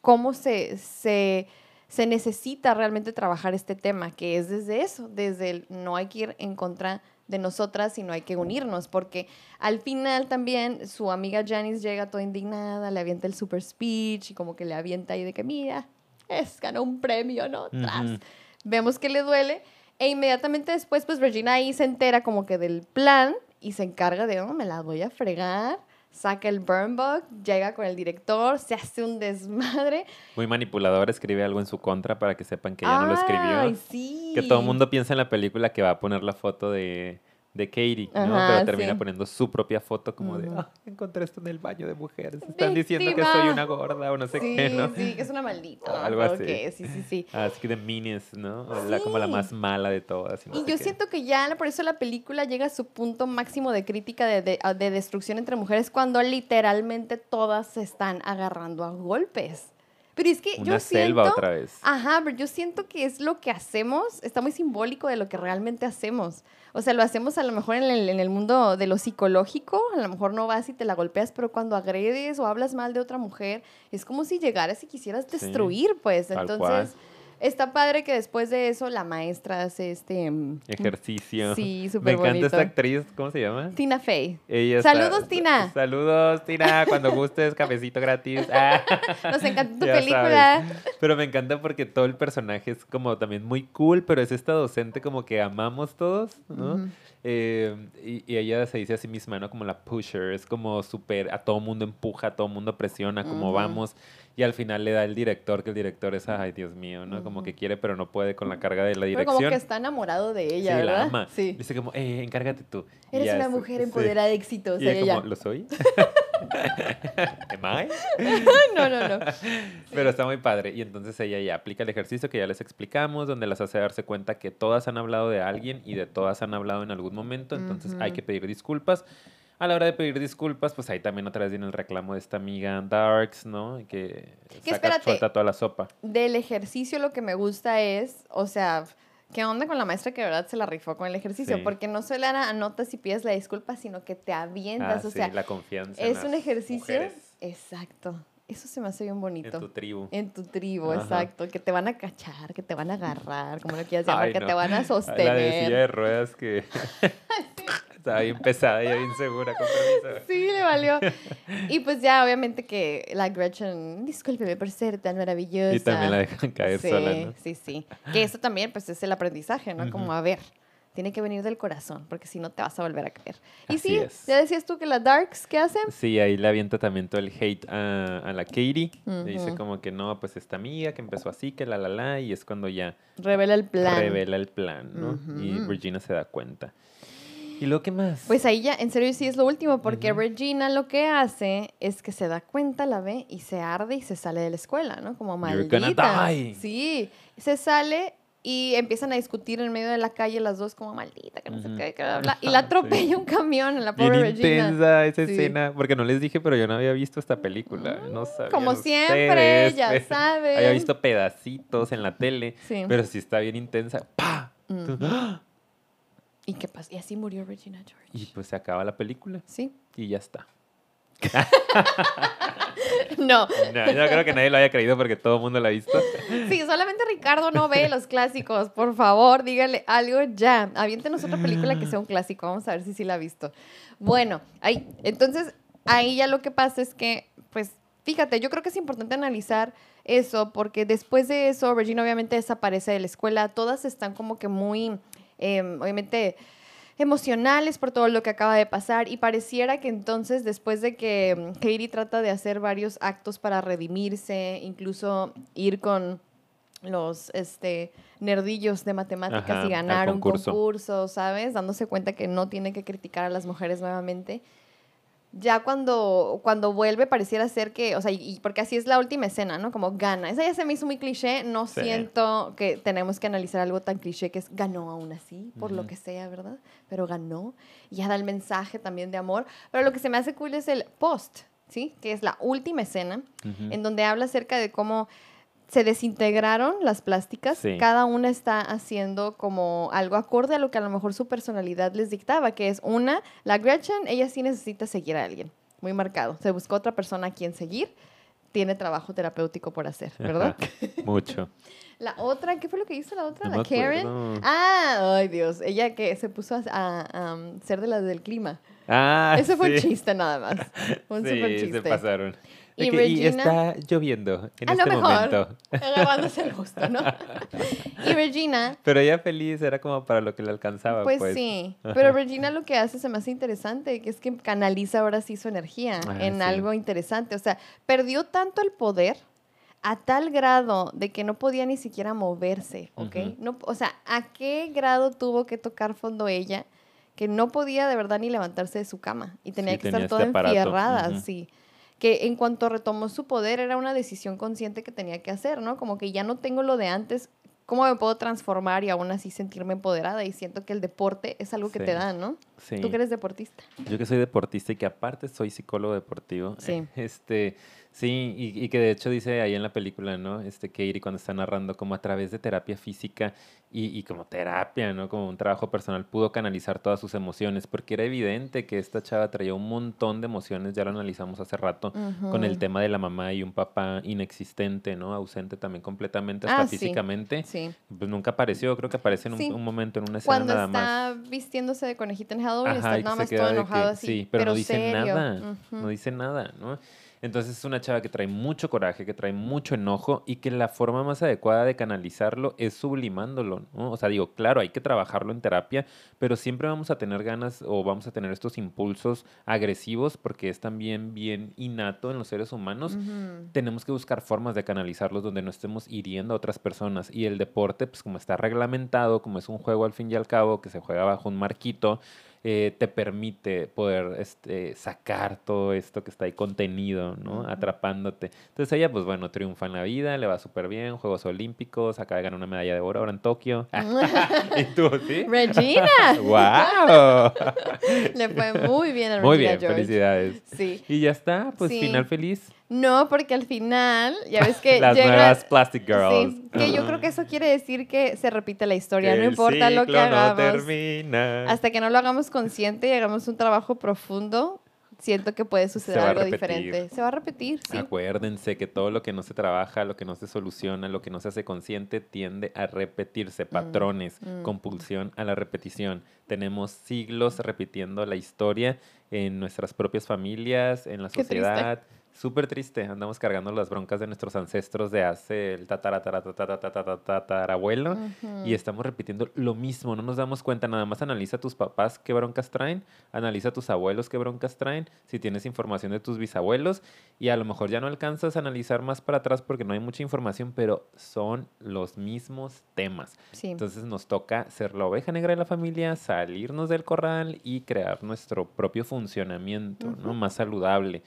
cómo se... se se necesita realmente trabajar este tema, que es desde eso, desde el no hay que ir en contra de nosotras, sino hay que unirnos, porque al final también su amiga Janice llega toda indignada, le avienta el super speech y como que le avienta ahí de que, mira, es, ganó un premio, ¿no? Tras. Vemos que le duele e inmediatamente después, pues Regina ahí se entera como que del plan y se encarga de, oh, me la voy a fregar saca el burn book, llega con el director, se hace un desmadre. Muy manipulador, escribe algo en su contra para que sepan que ya no lo escribió. Ay, sí. Que todo el mundo piensa en la película que va a poner la foto de de Katie, ¿no? Pero termina poniendo su propia foto como de, ah, encontré esto en el baño de mujeres. Están diciendo que soy una gorda o no sé qué, ¿no? Sí, que es una maldita. (laughs) algo así. sí, sí, sí. Así que de Minions, ¿no? La, como la más mala de todas. Y, yo siento que ya por eso la película llega a su punto máximo de crítica de, de, de destrucción entre mujeres cuando literalmente todas se están agarrando a golpes. Pero es que Una yo selva siento, otra vez. Ajá, pero yo siento que es lo que hacemos, está muy simbólico de lo que realmente hacemos. O sea, lo hacemos a lo mejor en el, en el mundo de lo psicológico, a lo mejor no vas y te la golpeas, pero cuando agredes o hablas mal de otra mujer, es como si llegaras y quisieras destruir, pues. Entonces, Está padre que después de eso la maestra hace este... Mm, Ejercicio. Sí, súper (laughs) Me encanta esta actriz, ¿cómo se llama? Tina Fey. Ella Saludos, Tina. Saludos, Tina. Cuando gustes, cafecito gratis. (laughs) Ah. Nos encanta tu película. Pero me encanta porque todo el personaje es como también muy cool, pero es esta docente como que amamos todos, ¿no? Eh, y, ella se dice a sí misma, ¿no? Como la pusher, es como súper, a todo mundo empuja, a todo mundo presiona, como vamos. Y al final le da el director, que el director es, ay, Dios mío, ¿no? Como que quiere, pero no puede con la carga de la dirección. Pero como que está enamorado de ella, sí, ¿verdad? La ama. Sí. Dice como, eh, encárgate tú. Eres una mujer empoderada, exitosa. Y ella, como, ¿lo soy? (laughs) ¿Am I? (laughs) no, no, no. Pero está muy padre. Y entonces ella ya aplica el ejercicio que ya les explicamos, donde las hace darse cuenta que todas han hablado de alguien y de todas han hablado en algún momento. Entonces hay que pedir disculpas a la hora de pedir disculpas, pues ahí también otra vez viene el reclamo de esta amiga Darks, ¿no? Que, que saca, suelta toda la sopa. Del ejercicio lo que me gusta es, o sea, ¿qué onda con la maestra que de verdad se la rifó con el ejercicio? Porque no solo anotas y pides la disculpa, sino que te avientas, ah, o sea, la confianza. Es un ejercicio. Exacto. Eso se me hace bien bonito. En tu tribu. En tu tribu, exacto. Que te van a cachar, que te van a agarrar, como lo quieras llamar, que te van a sostener. La de silla de ruedas que... (laughs) Estaba bien pesada y bien segura, con permiso. Sí, le valió. Y pues ya, obviamente que la Gretchen, discúlpeme por ser tan maravillosa. Y también la dejan caer sola, ¿no? Sí, sí. Que eso también, pues, es el aprendizaje, ¿no? Como, a ver, tiene que venir del corazón, porque si no te vas a volver a caer. Y sí, ya decías tú que las Darks, ¿qué hacen? Sí, ahí le avienta también todo el hate a, la Katie. Le dice como que no, pues esta amiga que empezó así, que la la la, y es cuando ya... Revela el plan. Revela el plan, ¿no? Y Regina se da cuenta. ¿Y lo que más? Pues ahí ya, en serio, sí es lo último, porque Regina lo que hace es que se da cuenta, la ve y se arde y se sale de la escuela, ¿no? Como maldita. Sí, se sale y empiezan a discutir en medio de la calle las dos como maldita, que no sé qué, que bla, Y la (laughs) atropella un camión en la pobre Bien Regina. intensa esa escena, porque no les dije, pero yo no había visto esta película, no sabía. Como siempre, ya sabes. Había visto pedacitos en la tele, pero sí está bien intensa. ¡Pah! ¿Y qué pasa? Y así murió Regina George. Y pues se acaba la película. Sí. Y ya está. (laughs) no. no. Yo creo que nadie lo haya creído porque todo el mundo la ha visto. Sí, solamente Ricardo no ve los clásicos. Por favor, dígale algo ya. Aviéntenos otra película que sea un clásico. Vamos a ver si sí la ha visto. Bueno, ahí. Entonces, ahí ya lo que pasa es que, pues, fíjate, yo creo que es importante analizar eso porque después de eso, Regina obviamente desaparece de la escuela. Todas están como que muy Em, obviamente emocionales por todo lo que acaba de pasar. Y pareciera que entonces después de que em, Katie trata de hacer varios actos para redimirse, incluso ir con los este, nerdillos de matemáticas y ganar un concurso, ¿sabes? Dándose cuenta que no tiene que criticar a las mujeres nuevamente ya cuando, cuando vuelve pareciera ser que, o sea, y, porque así es la última escena, ¿no? Como gana. Esa ya se me hizo muy cliché, no siento que tenemos que analizar algo tan cliché que es ganó aún así, por lo que sea, ¿verdad? Pero ganó, y ya da el mensaje también de amor. Pero lo que se me hace cool es el post, ¿sí? Que es la última escena, en donde habla acerca de cómo se desintegraron las plásticas, cada una está haciendo como algo acorde a lo que a lo mejor su personalidad les dictaba, que es una, la Gretchen, ella sí necesita seguir a alguien, muy marcado, se buscó otra persona a quien seguir, tiene trabajo terapéutico por hacer, ¿verdad? (laughs) Mucho. La otra, ¿qué fue lo que hizo la otra? No la Karen. acuerdo. Ah, ay Dios, ella que se puso a, a, um, ser de las del clima. Ah, Ese fue un chiste nada más. Un (laughs) sí, super se chiste. pasaron. Y Regina- está lloviendo en A lo este mejor. momento. Agarrándose el gusto, ¿no? (laughs) y Regina, Pero ella feliz era como para lo que le alcanzaba. pues, Pues, sí. Pero Regina lo que hace se me hace interesante, que es que canaliza ahora sí su energía Ah, en sí. algo interesante. O sea, perdió tanto el poder a tal grado de que no podía ni siquiera moverse, ¿ok? No, o sea, ¿a qué grado tuvo que tocar fondo ella? Que no podía de verdad ni levantarse de su cama y tenía Sí, que tenía estar este toda aparato, enfierrada, sí. Que en cuanto retomó su poder era una decisión consciente que tenía que hacer, ¿no? Como que ya no tengo lo de antes, ¿cómo me puedo transformar y aún así sentirme empoderada? Y siento que el deporte es algo que Sí. te da, ¿no? sí. Tú que eres deportista. Yo que soy deportista y que aparte soy psicólogo deportivo. Sí. (laughs) Este, sí, y, y que de hecho dice ahí en la película, ¿no? Este, Katie cuando está narrando como a través de terapia física y, y como terapia, ¿no? Como un trabajo personal pudo canalizar todas sus emociones porque era evidente que esta chava traía un montón de emociones, ya lo analizamos hace rato, con el tema de la mamá y un papá inexistente, ¿no? Ausente también completamente, hasta Ah, sí. físicamente. Sí. Pues nunca apareció, creo que aparece en un, Sí. un momento, en una escena Cuando nada más. está vistiéndose de conejita en Halloween, Ajá, está que nada más todo que- enojado así. Sí, pero, no dice serio. nada. No dice nada, ¿no? Entonces es una chava que trae mucho coraje, que trae mucho enojo y que la forma más adecuada de canalizarlo es sublimándolo, ¿no? O sea, digo, claro, hay que trabajarlo en terapia, pero siempre vamos a tener ganas o vamos a tener estos impulsos agresivos porque es también bien innato en los seres humanos. Tenemos que buscar formas de canalizarlos donde no estemos hiriendo a otras personas. Y el deporte, pues como está reglamentado, como es un juego al fin y al cabo, que se juega bajo un marquito, eh, te permite poder este, sacar todo esto que está ahí contenido, ¿no? Atrapándote. Entonces ella, pues bueno, triunfa en la vida, le va súper bien, Juegos Olímpicos, acaba de ganar una medalla de oro ahora en Tokio. (laughs) ¿Y tú, sí? Regina. (laughs) ¡Wow! Le fue muy bien a Regina Muy bien, George. felicidades. Sí. Y ya está, pues Sí. final feliz. No, porque al final, ya ves que (laughs) Las nuevas Plastic Girls. Sí, que yo creo que eso quiere decir que se repite la historia, no importa lo que no hagamos. termina. hasta que no lo hagamos consciente y hagamos un trabajo profundo, siento que puede suceder algo diferente. Se va a repetir, sí. Acuérdense que todo lo que no se trabaja, lo que no se soluciona, lo que no se hace consciente, tiende a repetirse. Patrones, mm. compulsión a la repetición. Tenemos siglos repitiendo la historia en nuestras propias familias, en la Qué triste. Súper triste. Andamos cargando las broncas de nuestros ancestros de hace el tatara, tatara, tatara, tatara, tatarabuelo. Y estamos repitiendo lo mismo, no nos damos cuenta, nada más analiza a tus papás qué broncas traen, analiza a tus abuelos qué broncas traen, si tienes información de tus bisabuelos y a lo mejor ya no alcanzas a analizar más para atrás porque no hay mucha información, pero son los mismos temas. Sí. Entonces nos toca ser la oveja negra de la familia, salirnos del corral y crear nuestro propio funcionamiento, ¿no? Más saludable.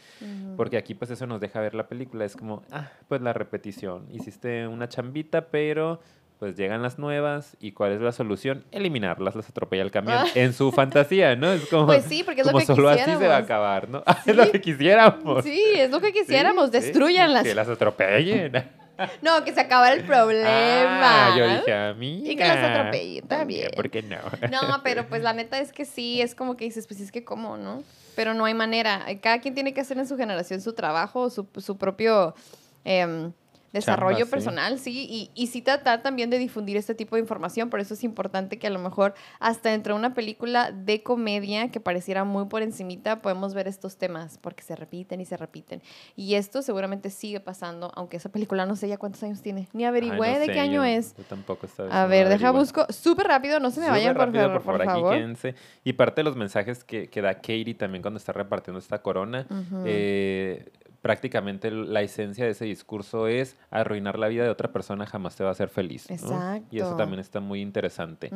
Porque aquí pues eso nos deja ver la película. Es como, ah, pues la repetición. Hiciste una chambita, pero pues llegan las nuevas. ¿Y cuál es la solución? Eliminarlas, las atropella el camión. Ah. En su fantasía, ¿no? Es como, Pues sí, porque es lo que solo así se va a acabar, ¿no? (laughs) es lo que quisiéramos. Sí, es lo que quisiéramos, Sí, sí, destruyanlas. Que las atropellen. (laughs) No, que se acabara el problema. Ah, yo dije, a mí. Y que las atropellen también. ¿Por qué no? No, pero (laughs) pues la neta es que sí, es como que dices, pues es que cómo, ¿no? Pero no hay manera. Cada quien tiene que hacer en su generación su trabajo, su, su propio em, desarrollo Chamba, personal, sí, y, y sí tratar también de difundir este tipo de información. Por eso es importante que a lo mejor hasta dentro de una película de comedia que pareciera muy por encimita, podemos ver estos temas, porque se repiten y se repiten. Y esto seguramente sigue pasando, aunque esa película no sé ya cuántos años tiene. Ni Ay, averigüé no de sé, qué año yo- es. Yo tampoco esta vez A ver, deja busco súper rápido, no se me Súper vayan, por, rápido, favor, por Aquí favor. quédense. Y parte de los mensajes que, que da Katie también cuando está repartiendo esta corona, eh, prácticamente la esencia de ese discurso es arruinar la vida de otra persona jamás te va a hacer feliz. ¿no? Y eso Exacto. también está muy interesante.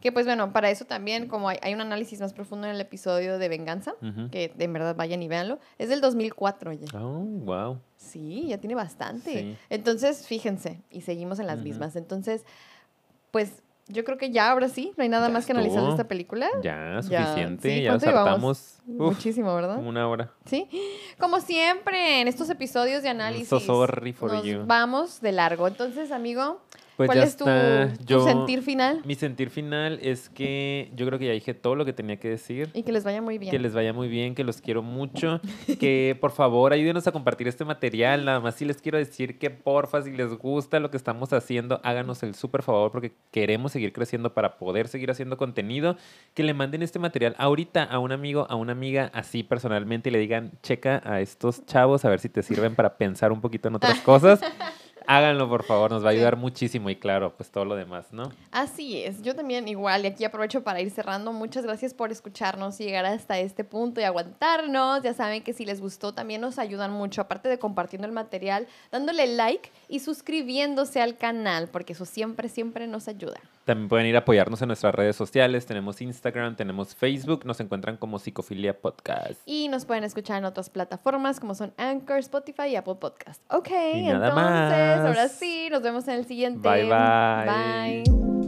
Que pues bueno, para eso también, como hay, hay un análisis más profundo en el episodio de Venganza, que en verdad vayan y véanlo, es del 2004 ya. Oh, wow. Sí, ya tiene bastante. Sí. Entonces, fíjense, y seguimos en las mismas. Entonces, pues yo creo que ya ahora sí, no hay nada Ya más que analizar de esta película. Ya, Ya, suficiente. sí, ya nos ¿cuánto llevamos? hartamos uf, Muchísimo, ¿verdad? como una hora. Sí, como siempre en estos episodios de análisis. So sorry for nos you. vamos de largo. Entonces, amigo, Pues ¿Cuál ya es tu, está. tu sentir final? Mi sentir final es que yo creo que ya dije todo lo que tenía que decir. Y que les vaya muy bien. Que les vaya muy bien, que los quiero mucho. (laughs) Que por favor ayúdenos a compartir este material. Nada más sí les quiero decir que porfa, si les gusta lo que estamos haciendo, háganos el súper favor porque queremos seguir creciendo para poder seguir haciendo contenido. Que le manden este material ahorita a un amigo, a una amiga, así personalmente y le digan, checa a estos chavos a ver si te sirven para pensar un poquito en otras (laughs) cosas. Háganlo, por favor, nos va a ayudar muchísimo y claro, pues todo lo demás, ¿no? Así es, yo también igual, y aquí aprovecho para ir cerrando. Muchas gracias por escucharnos y llegar hasta este punto y aguantarnos. Ya saben que si les gustó también nos ayudan mucho, aparte de compartiendo el material, dándole like y suscribiéndose al canal, porque eso siempre, siempre nos ayuda. También pueden ir a apoyarnos en nuestras redes sociales. Tenemos Instagram, tenemos Facebook. Nos encuentran como Psicofilia Podcast. Y nos pueden escuchar en otras plataformas como son Anchor, Spotify y Apple Podcast. Ok, Y nada entonces, ahora sí, nos vemos en el siguiente. Bye, bye. Bye.